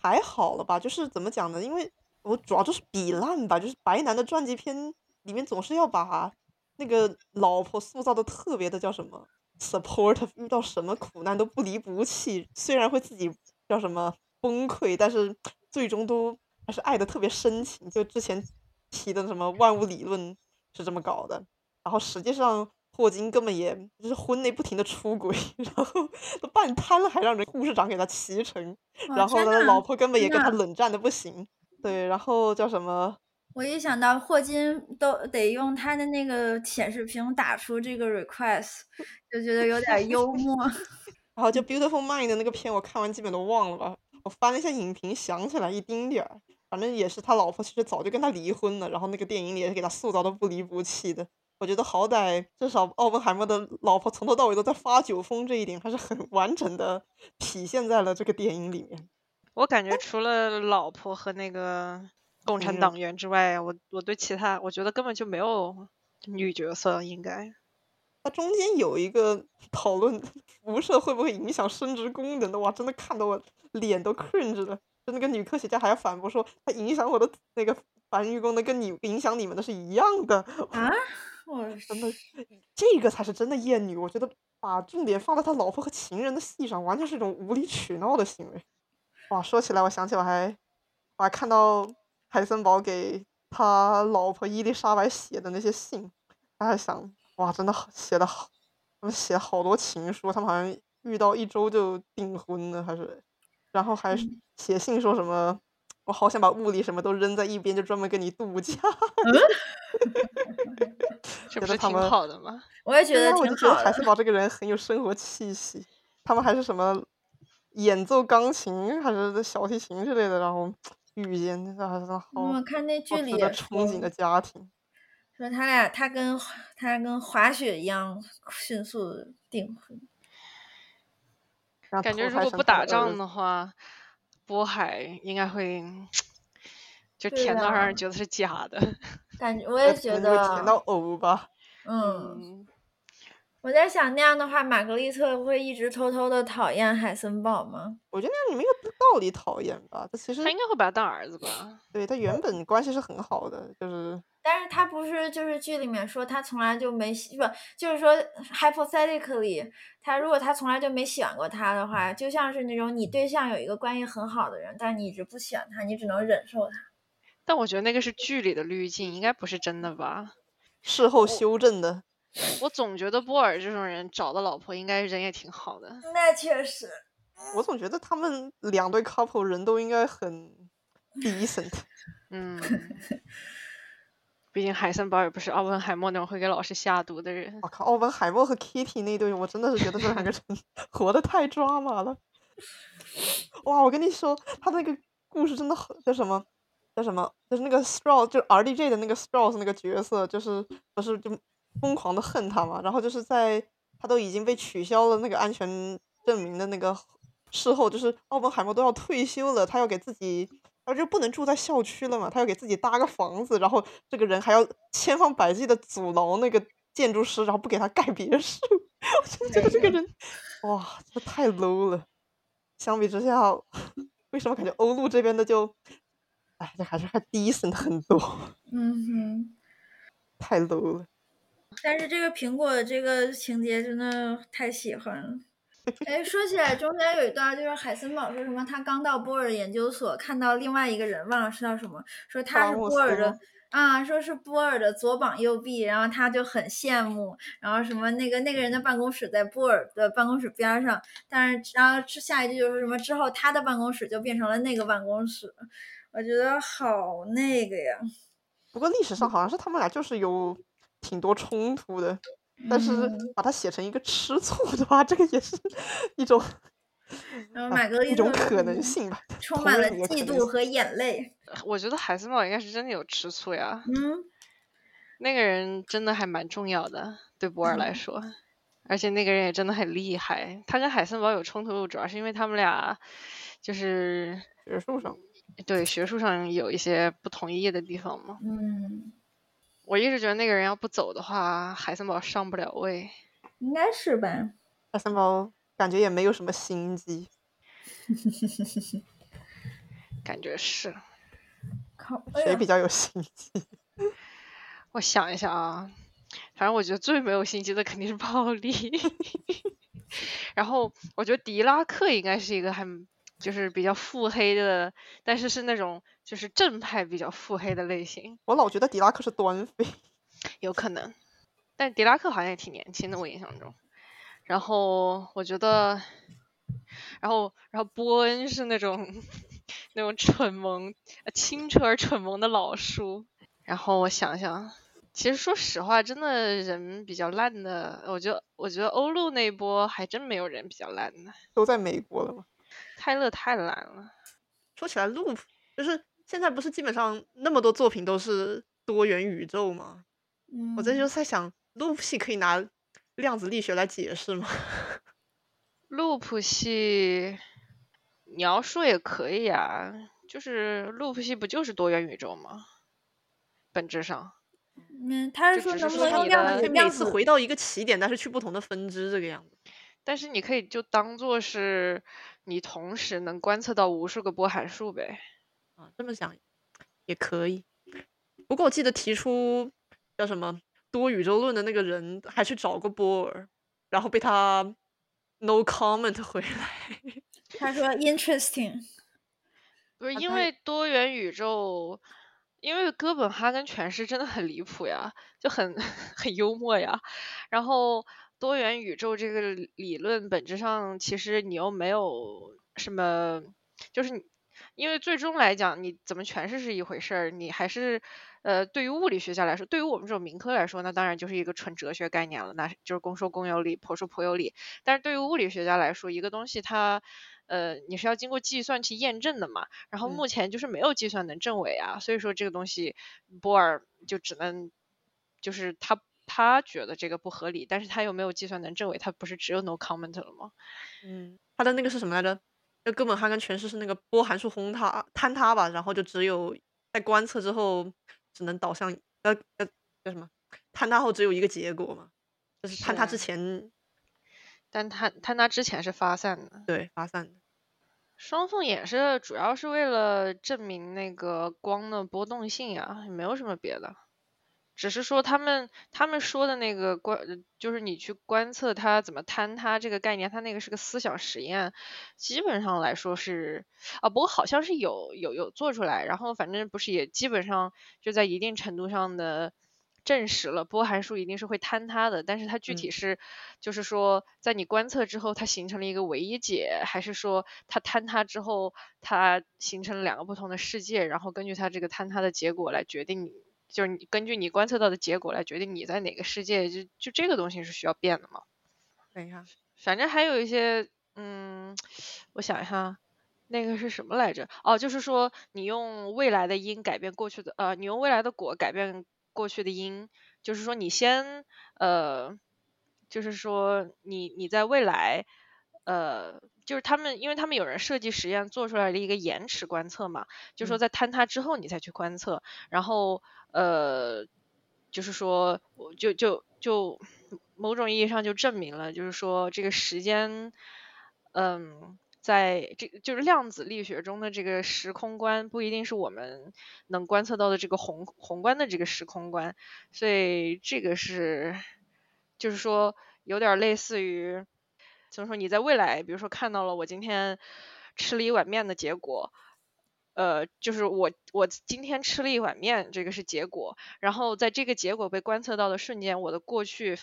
还好了吧，就是怎么讲呢？因为我主要就是比烂吧，就是白男的传记片里面总是要把。那个老婆塑造的特别的叫什么？support，遇到什么苦难都不离不弃，虽然会自己叫什么崩溃，但是最终都还是爱的特别深情。就之前提的什么万物理论是这么搞的，然后实际上霍金根本也就是婚内不停的出轨，然后都半瘫了还让人护士长给他骑乘，然后呢老婆根本也跟他冷战的不行。对，然后叫什么？我一想到霍金都得用他的那个显示屏打出这个 request，就觉得有点幽默。然后就 Beautiful Mind 的那个片，我看完基本都忘了吧。我翻了一下影评，想起来一丁点儿。反正也是他老婆，其实早就跟他离婚了。然后那个电影里也是给他塑造的不离不弃的。我觉得好歹至少奥本海默的老婆从头到尾都在发酒疯，这一点还是很完整的体现在了这个电影里面。我感觉除了老婆和那个。共产党员之外，我我对其他，我觉得根本就没有女角色应该。它中间有一个讨论辐射会不会影响生殖功能的，哇，真的看得我脸都 cringe 了。就那个女科学家还要反驳说，它影响我的那个繁育功能，跟你影响你们的是一样的。啊，我 真的，这个才是真的厌女。我觉得把重点放在他老婆和情人的戏上，完全是一种无理取闹的行为。哇，说起来，我想起我还我还看到。海森堡给他老婆伊丽莎白写的那些信，他还想，哇，真的好写的好，他们写好多情书，他们好像遇到一周就订婚了，还是，然后还写信说什么，我好想把物理什么都扔在一边，就专门跟你度假。这不是挺觉得他们好的吗？我也觉得挺好就觉得海森。堡这个人很有生活气息。他们还是什么演奏钢琴还是小提琴之类的，然后遇见，这还是好嗯，我看那剧里也憧憬的家庭。说他俩他跟他跟滑雪一样迅速订婚。感觉如果不打仗的话，渤海应该会就甜到让啊人觉得是假的。感觉 我也觉得甜到得，呕吧。嗯，嗯，我在想那样的话，玛格丽特会一直偷偷的讨厌海森堡吗？我觉得你没有道理讨厌吧，他其实他应该会把他当儿子吧？对他原本关系是很好的，就是但是他不是就是剧里面说他从来就没喜不就是说 hypothetically，他如果他从来就没喜欢过他的话，就像是那种你对象有一个关系很好的人，但你一直不喜欢他，你只能忍受他。但我觉得那个是剧里的滤镜，应该不是真的吧？事后修正的。我总觉得波尔这种人找的老婆应该人也挺好的。那确实，我总觉得他们两对 couple 人都应该很 decent。嗯，毕竟海森堡也不是奥本海默那种会给老师下毒的人。我靠，奥本海默和 Kitty 那对，我真的是觉得这两个人 活得太抓马了。哇，我跟你说，他那个故事真的很叫什么？叫什么？就是那个 Strauss，就是 RDJ 的那个 Strauss 那个角色，就是不是就疯狂的恨他嘛？然后就是在他都已经被取消了那个安全证明的那个事后，就是奥本海默都要退休了，他要给自己，他就不能住在校区了嘛，他要给自己搭个房子，然后这个人还要千方百计的阻挠那个建筑师，然后不给他盖别墅。我就觉得这个人，哇，这太 low 了。相比之下，为什么感觉欧陆这边的就，哎，这还是还 decent 很多，嗯哼。太 low 了。但是这个苹果的这个情节真的太喜欢了。哎，说起来，中间有一段就是海森堡说什么，他刚到波尔研究所，看到另外一个人，忘了是叫什么，说他是波尔的啊，说是波尔的左膀右臂，然后他就很羡慕，然后什么那个那个人的办公室在波尔的办公室边上，但是然后之下一句就是什么之后他的办公室就变成了那个办公室，我觉得好那个呀，不过历史上好像是他们俩就是有挺多冲突的，但是嗯把它写成一个吃醋的话，这个也是 一种然后啊玛格丽一种可能性吧，充满了嫉妒和眼泪，我觉得海森堡应该是真的有吃醋呀，嗯。那个人真的还蛮重要的，对博尔来嗯说。而且那个人也真的很厉害。他跟海森堡有冲突，主要是因为他们俩就是学术上。对学术上有一些不同意的地方嘛。嗯，我一直觉得那个人要不走的话，海森堡上不了位。应该是吧。海森堡感觉也没有什么心机，感觉是。靠，哎谁比较有心机？我想一下啊，反正我觉得最没有心机的肯定是暴力。然后我觉得狄拉克应该是一个还就是比较腹黑的，但是是那种就是正派比较腹黑的类型，我老觉得狄拉克是端妃，有可能。但狄拉克好像也挺年轻的，我印象中。然后我觉得，然后然后波恩是那种那种蠢萌、呃清澈而蠢萌的老叔。然后我想想，其实说实话，真的人比较烂的，我觉得我觉得欧陆那一波还真没有人比较烂的，都在美国了嘛。泰勒太懒了。说起来，Loop 就是现在不是基本上那么多作品都是多元宇宙吗？嗯，我这就在想，Loop 系可以拿量子力学来解释吗？loop 系，你要说也可以啊，就是 loop 系不就是多元宇宙吗？本质上，嗯，他是就只是说能不能说你的用量子可以量子每次回到一个起点，但是去不同的分支这个样子。但是你可以就当做是你同时能观测到无数个波函数呗。啊，这么想也可以。不过我记得提出叫什么多宇宙论的那个人，还去找过波尔，然后被他 no comment 回来。他说 interesting，不是因为多元宇宙，因为哥本哈根诠释真的很离谱呀，就很 很幽默呀。然后多元宇宙这个理论本质上其实你又没有什么，就是你因为最终来讲，你怎么诠释是一回事儿，你还是呃，对于物理学家来说，对于我们这种民科来说，那当然就是一个纯哲学概念了，那就是公说公有理，婆说婆有理。但是对于物理学家来说，一个东西它呃，你是要经过计算去验证的嘛，然后嗯目前就是没有计算能证伪啊，所以说这个东西波尔就只能就是他他觉得这个不合理，但是他又没有计算能证伪，他不是只有 no comment 了吗？嗯，他的那个是什么来着？那哥本哈根诠释是那个波函数轰塌坍塌吧，然后就只有在观测之后只能导向呃呃叫什么？坍塌后只有一个结果嘛，就是是坍塌之啊前但他他那之前是发散的。对发散的。双缝衍射主要是为了证明那个光的波动性呀，也没有什么别的。只是说他们他们说的那个观，呃就是你去观测它怎么坍塌这个概念，它那个是个思想实验，基本上来说是啊，不过好像是有有有做出来，然后反正不是也基本上就在一定程度上的证实了波函数一定是会坍塌的，但是它具嗯体是就是说在你观测之后它形成了一个唯一解，还是说它坍塌之后它形成了两个不同的世界，然后根据它这个坍塌的结果来决定你。就是你根据你观测到的结果来决定你在哪个世界，就就这个东西是需要变的嘛。等一下，反正还有一些，嗯，我想一下，那个是什么来着？哦，就是说你用未来的因改变过去的，呃，你用未来的果改变过去的因，就是说你先，呃，就是说你你在未来，呃，就是他们，因为他们有人设计实验做出来的一个延迟观测嘛，就说嗯在坍塌之后你再去观测，然后呃，就是说我就就就某种意义上就证明了，就是说这个时间，嗯。在这就是量子力学中的这个时空观，不一定是我们能观测到的这个宏宏观的这个时空观，所以这个是，就是说有点类似于，所以说？你在未来，比如说看到了我今天吃了一碗面的结果，呃，就是我我今天吃了一碗面，这个是结果，然后在这个结果被观测到的瞬间，我的过去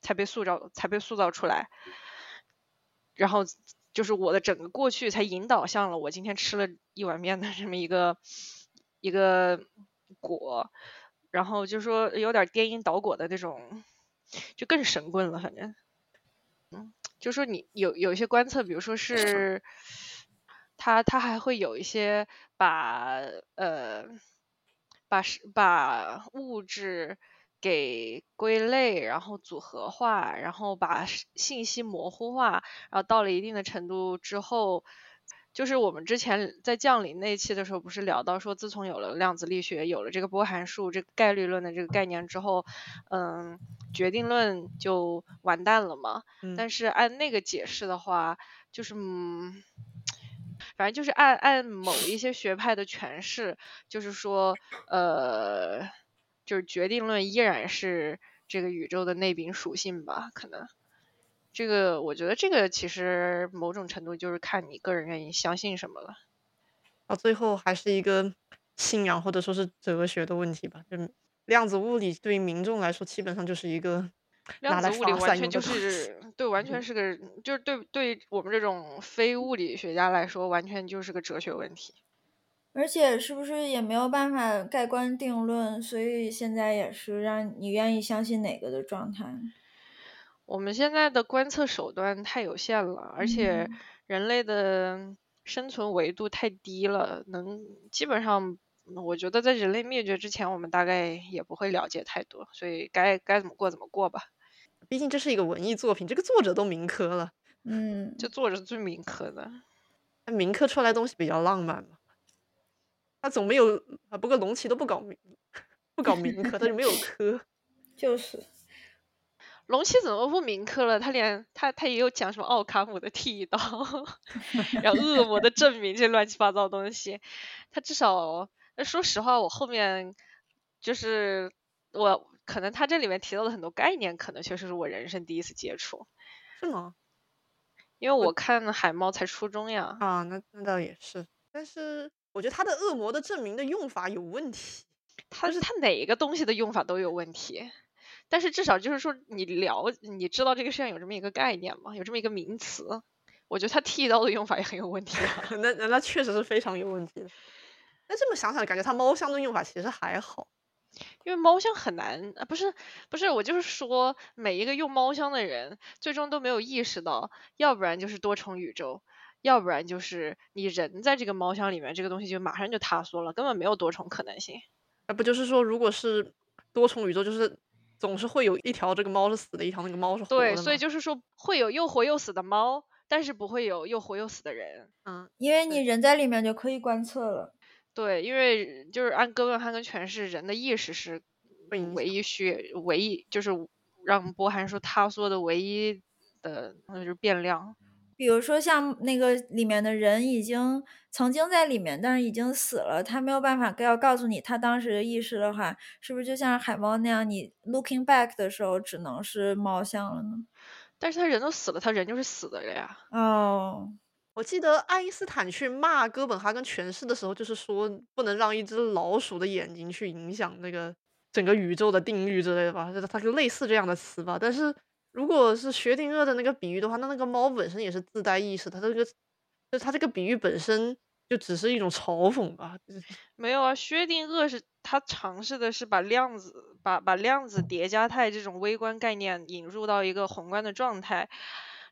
才被塑造才被塑造出来，然后就是我的整个过去才引导向了我今天吃了一碗面的这么一个一个果，然后就说有点颠因倒果的那种，就更神棍了，反正，就说你有有一些观测，比如说是，它它还会有一些把呃把把物质给归类，然后组合化，然后把信息模糊化，然后到了一定的程度之后。就是我们之前在降临那一期的时候，不是聊到说，自从有了量子力学，有了这个波函数、这个概率论的这个概念之后，嗯，决定论就完蛋了嘛。嗯但是按那个解释的话，就是嗯，反正就是按按某一些学派的诠释，就是说，呃，就是决定论依然是这个宇宙的内禀属性吧，可能。这个我觉得这个其实某种程度就是看你个人愿意相信什么了。到最后还是一个信仰或者说是哲学的问题吧。就量子物理对于民众来说，基本上就是一个 量子物理完全就。是对，完全是个就是对对我们这种非物理学家来说，完全就是个哲学问题。而且是不是也没有办法盖棺定论，所以现在也是让你愿意相信哪个的状态。我们现在的观测手段太有限了，而且嗯人类的生存维度太低了，能基本上，我觉得在人类灭绝之前，我们大概也不会了解太多，所以该该怎么过怎么过吧。毕竟这是一个文艺作品，这个作者都民科了，嗯，这作者最民科的，那民科出来东西比较浪漫嘛。他总没有啊，不过龙骑都不搞民，不搞民科，他就没有 科。就是龙七怎么不民科了？他连他他也有讲什么奥卡姆的剃刀，然后恶魔的证明这乱七八糟东西，他至少，呃说实话，我后面就是我可能他这里面提到的很多概念，可能确实是我人生第一次接触，是吗？因为我看海猫才初中呀。啊，那那倒也是，但是我觉得他的恶魔的证明的用法有问题。他是他哪一个东西的用法都有问题，但是至少就是说你了，你知道这个世界上有这么一个概念吗？有这么一个名词，我觉得他剃刀的用法也很有问题 那那确实是非常有问题的。那这么想想，感觉它猫箱的用法其实还好。因为猫箱很难啊，不是不是，我就是说每一个用猫箱的人，最终都没有意识到，要不然就是多重宇宙，要不然就是你人在这个猫箱里面，这个东西就马上就塌缩了，根本没有多重可能性。那不就是说，如果是多重宇宙，就是总是会有一条这个猫是死的，一条那个猫是活的。对，所以就是说会有又活又死的猫，但是不会有又活又死的人。嗯，因为你人在里面就可以观测了。对，因为就是按哥本哈根诠释，人的意识是唯一需唯一就是让波函数塌缩的唯一的那就是变量。比如说像那个里面的人已经曾经在里面，但是已经死了，他没有办法要告诉你他当时的意识的话，是不是就像海猫那样，你 looking back 的时候只能是猫像了呢？但是他人都死了，他人就是死的了呀。哦。我记得爱因斯坦去骂哥本哈根诠释的时候，就是说不能让一只老鼠的眼睛去影响那个整个宇宙的定律之类的吧，它就类似这样的词吧。但是如果是薛定谔的那个比喻的话，那那个猫本身也是自带意识，它这个就它这个比喻本身就只是一种嘲讽吧。没有啊，薛定谔是他尝试的是把量子把把量子叠加态这种微观概念引入到一个宏观的状态。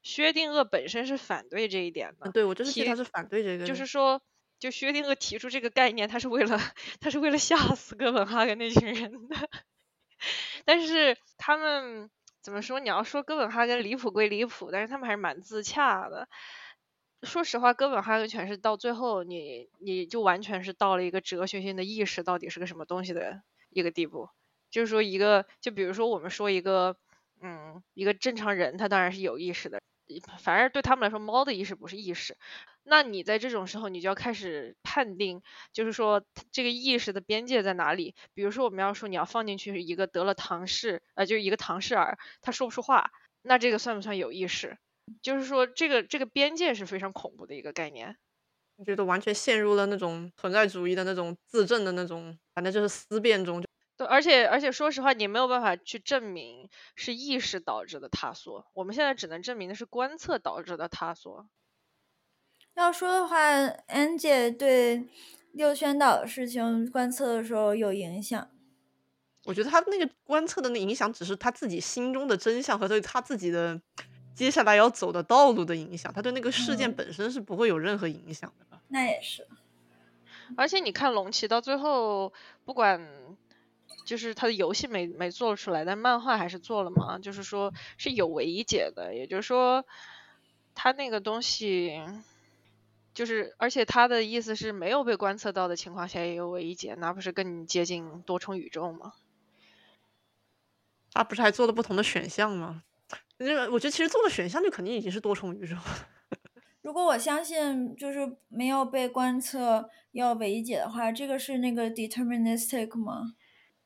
薛定谔本身是反对这一点的，对我就是记他是反对这个，就是说，就薛定谔提出这个概念，他是为了他是为了吓死哥本哈根那群人的。但是他们怎么说？你要说哥本哈根离谱归离谱，但是他们还是蛮自洽的。说实话，哥本哈根全是到最后，你你就完全是到了一个哲学性的意识到底是个什么东西的一个地步。就是说，一个就比如说我们说一个，嗯，一个正常人，他当然是有意识的。反而对他们来说，猫的意识不是意识。那你在这种时候，你就要开始判定，就是说这个意识的边界在哪里。比如说，我们要说你要放进去一个得了唐氏，呃，就是一个唐氏儿，他说不出话，那这个算不算有意识？就是说，这个这个边界是非常恐怖的一个概念。我觉得完全陷入了那种存在主义的那种自证的那种，反正就是思辨中。对，而且而且说实话，你没有办法去证明是意识导致的塌缩。我们现在只能证明的是观测导致的塌缩。要说的话，安姐对六宣岛的事情观测的时候有影响。我觉得他那个观测的那影响，只是他自己心中的真相和对他自己的接下来要走的道路的影响。他对那个事件本身是不会有任何影响的。那也是。而且你看龙骑到最后，不管。就是他的游戏没没做出来，但漫画还是做了嘛。就是说是有唯一解的，也就是说他那个东西，就是而且他的意思是没有被观测到的情况下也有唯一解，那不是更接近多重宇宙吗？他不是还做了不同的选项吗？那个我觉得其实做了选项就肯定已经是多重宇宙。如果我相信就是没有被观测要唯一解的话，这个是那个 deterministic 吗？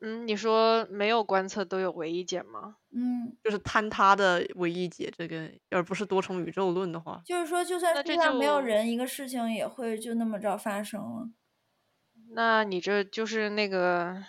嗯，你说没有观测都有唯一解吗？嗯，就是坍塌的唯一解，这个而不是多重宇宙论的话，就是说，就算世界上没有人，一个事情也会就那么着发生了。那你这就是那个，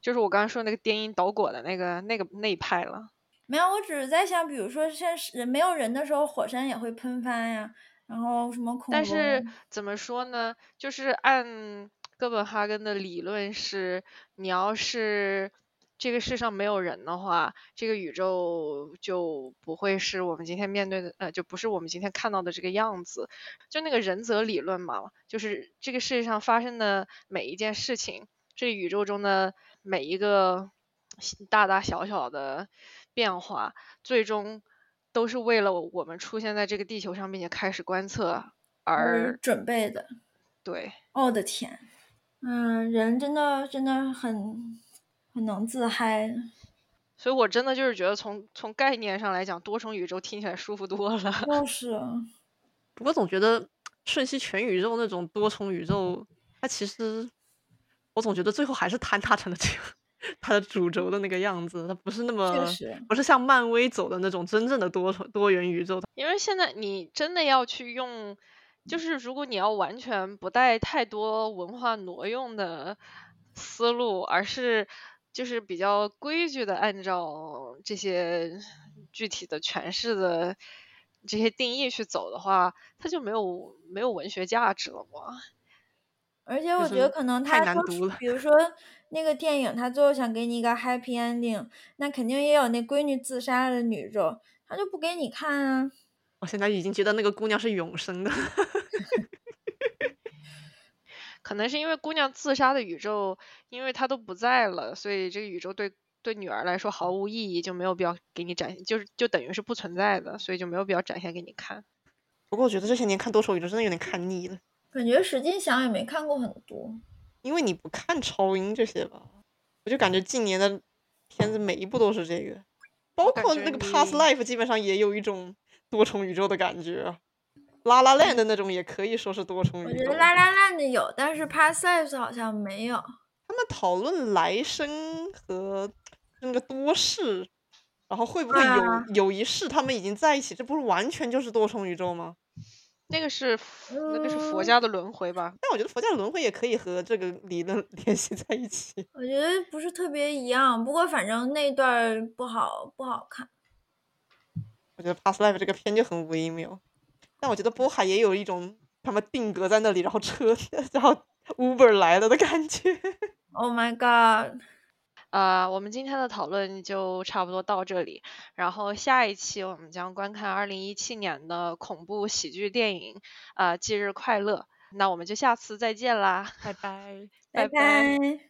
就是我刚刚说那个颠因倒果的那个那个那一派了。没有，我只是在想，比如说现在人没有人的时候，火山也会喷发呀，然后什么恐龙。但是怎么说呢？就是按。哥本哈根的理论是，你要是这个世上没有人的话，这个宇宙就不会是我们今天面对的，呃，就不是我们今天看到的这个样子。就那个人则理论嘛，就是这个世界上发生的每一件事情，这宇宙中的每一个大大小小的变化，最终都是为了我们出现在这个地球上，并且开始观测而准备的。对，我的天。嗯，人真的真的很很能自嗨，所以我真的就是觉得从从概念上来讲，多重宇宙听起来舒服多了。就是，不过总觉得瞬息全宇宙那种多重宇宙，它其实我总觉得最后还是坍塌成了这样，它的主轴的那个样子，它不是那么不是像漫威走的那种真正的多重多元宇宙。因为现在你真的要去用。就是如果你要完全不带太多文化挪用的思路，而是就是比较规矩的按照这些具体的诠释的这些定义去走的话，它就没有没有文学价值了嘛。而且我觉得可能太难读了比如说那个电影，他最后想给你一个 happy ending，那肯定也有那闺女自杀的女咒，他就不给你看啊。我现在已经觉得那个姑娘是永生的。可能是因为姑娘自杀的宇宙，因为她都不在了，所以这个宇宙对对女儿来说毫无意义，就没有必要给你展现，就是就等于是不存在的，所以就没有必要展现给你看。不过我觉得这些年看多重宇宙真的有点看腻了，感觉使劲想也没看过很多。因为你不看超英这些吧，我就感觉近年的片子每一部都是这个，包括那个 Past Life 基本上也有一种多重宇宙的感觉啊。La La Land 的那种也可以说是多重宇宙我觉得。拉拉烂的有，但是 Past Lives 好像没有。他们讨论来生和那个多世，然后会不会有、啊有一世他们已经在一起，这不是完全就是多重宇宙吗？那个是那个是佛嗯家的轮回吧？但我觉得佛家的轮回也可以和这个理论 联系在一起。我觉得不是特别一样，不过反正那段不好不好看。我觉得《Past Life》这个片就很微妙，但我觉得波海也有一种他们定格在那里，然后车 然后 Uber 来了的感觉。Oh my god！啊、我们今天的讨论就差不多到这里，然后下一期我们将观看二零一七年的恐怖喜剧电影《啊、忌日快乐》，那我们就下次再见啦，拜拜。拜拜拜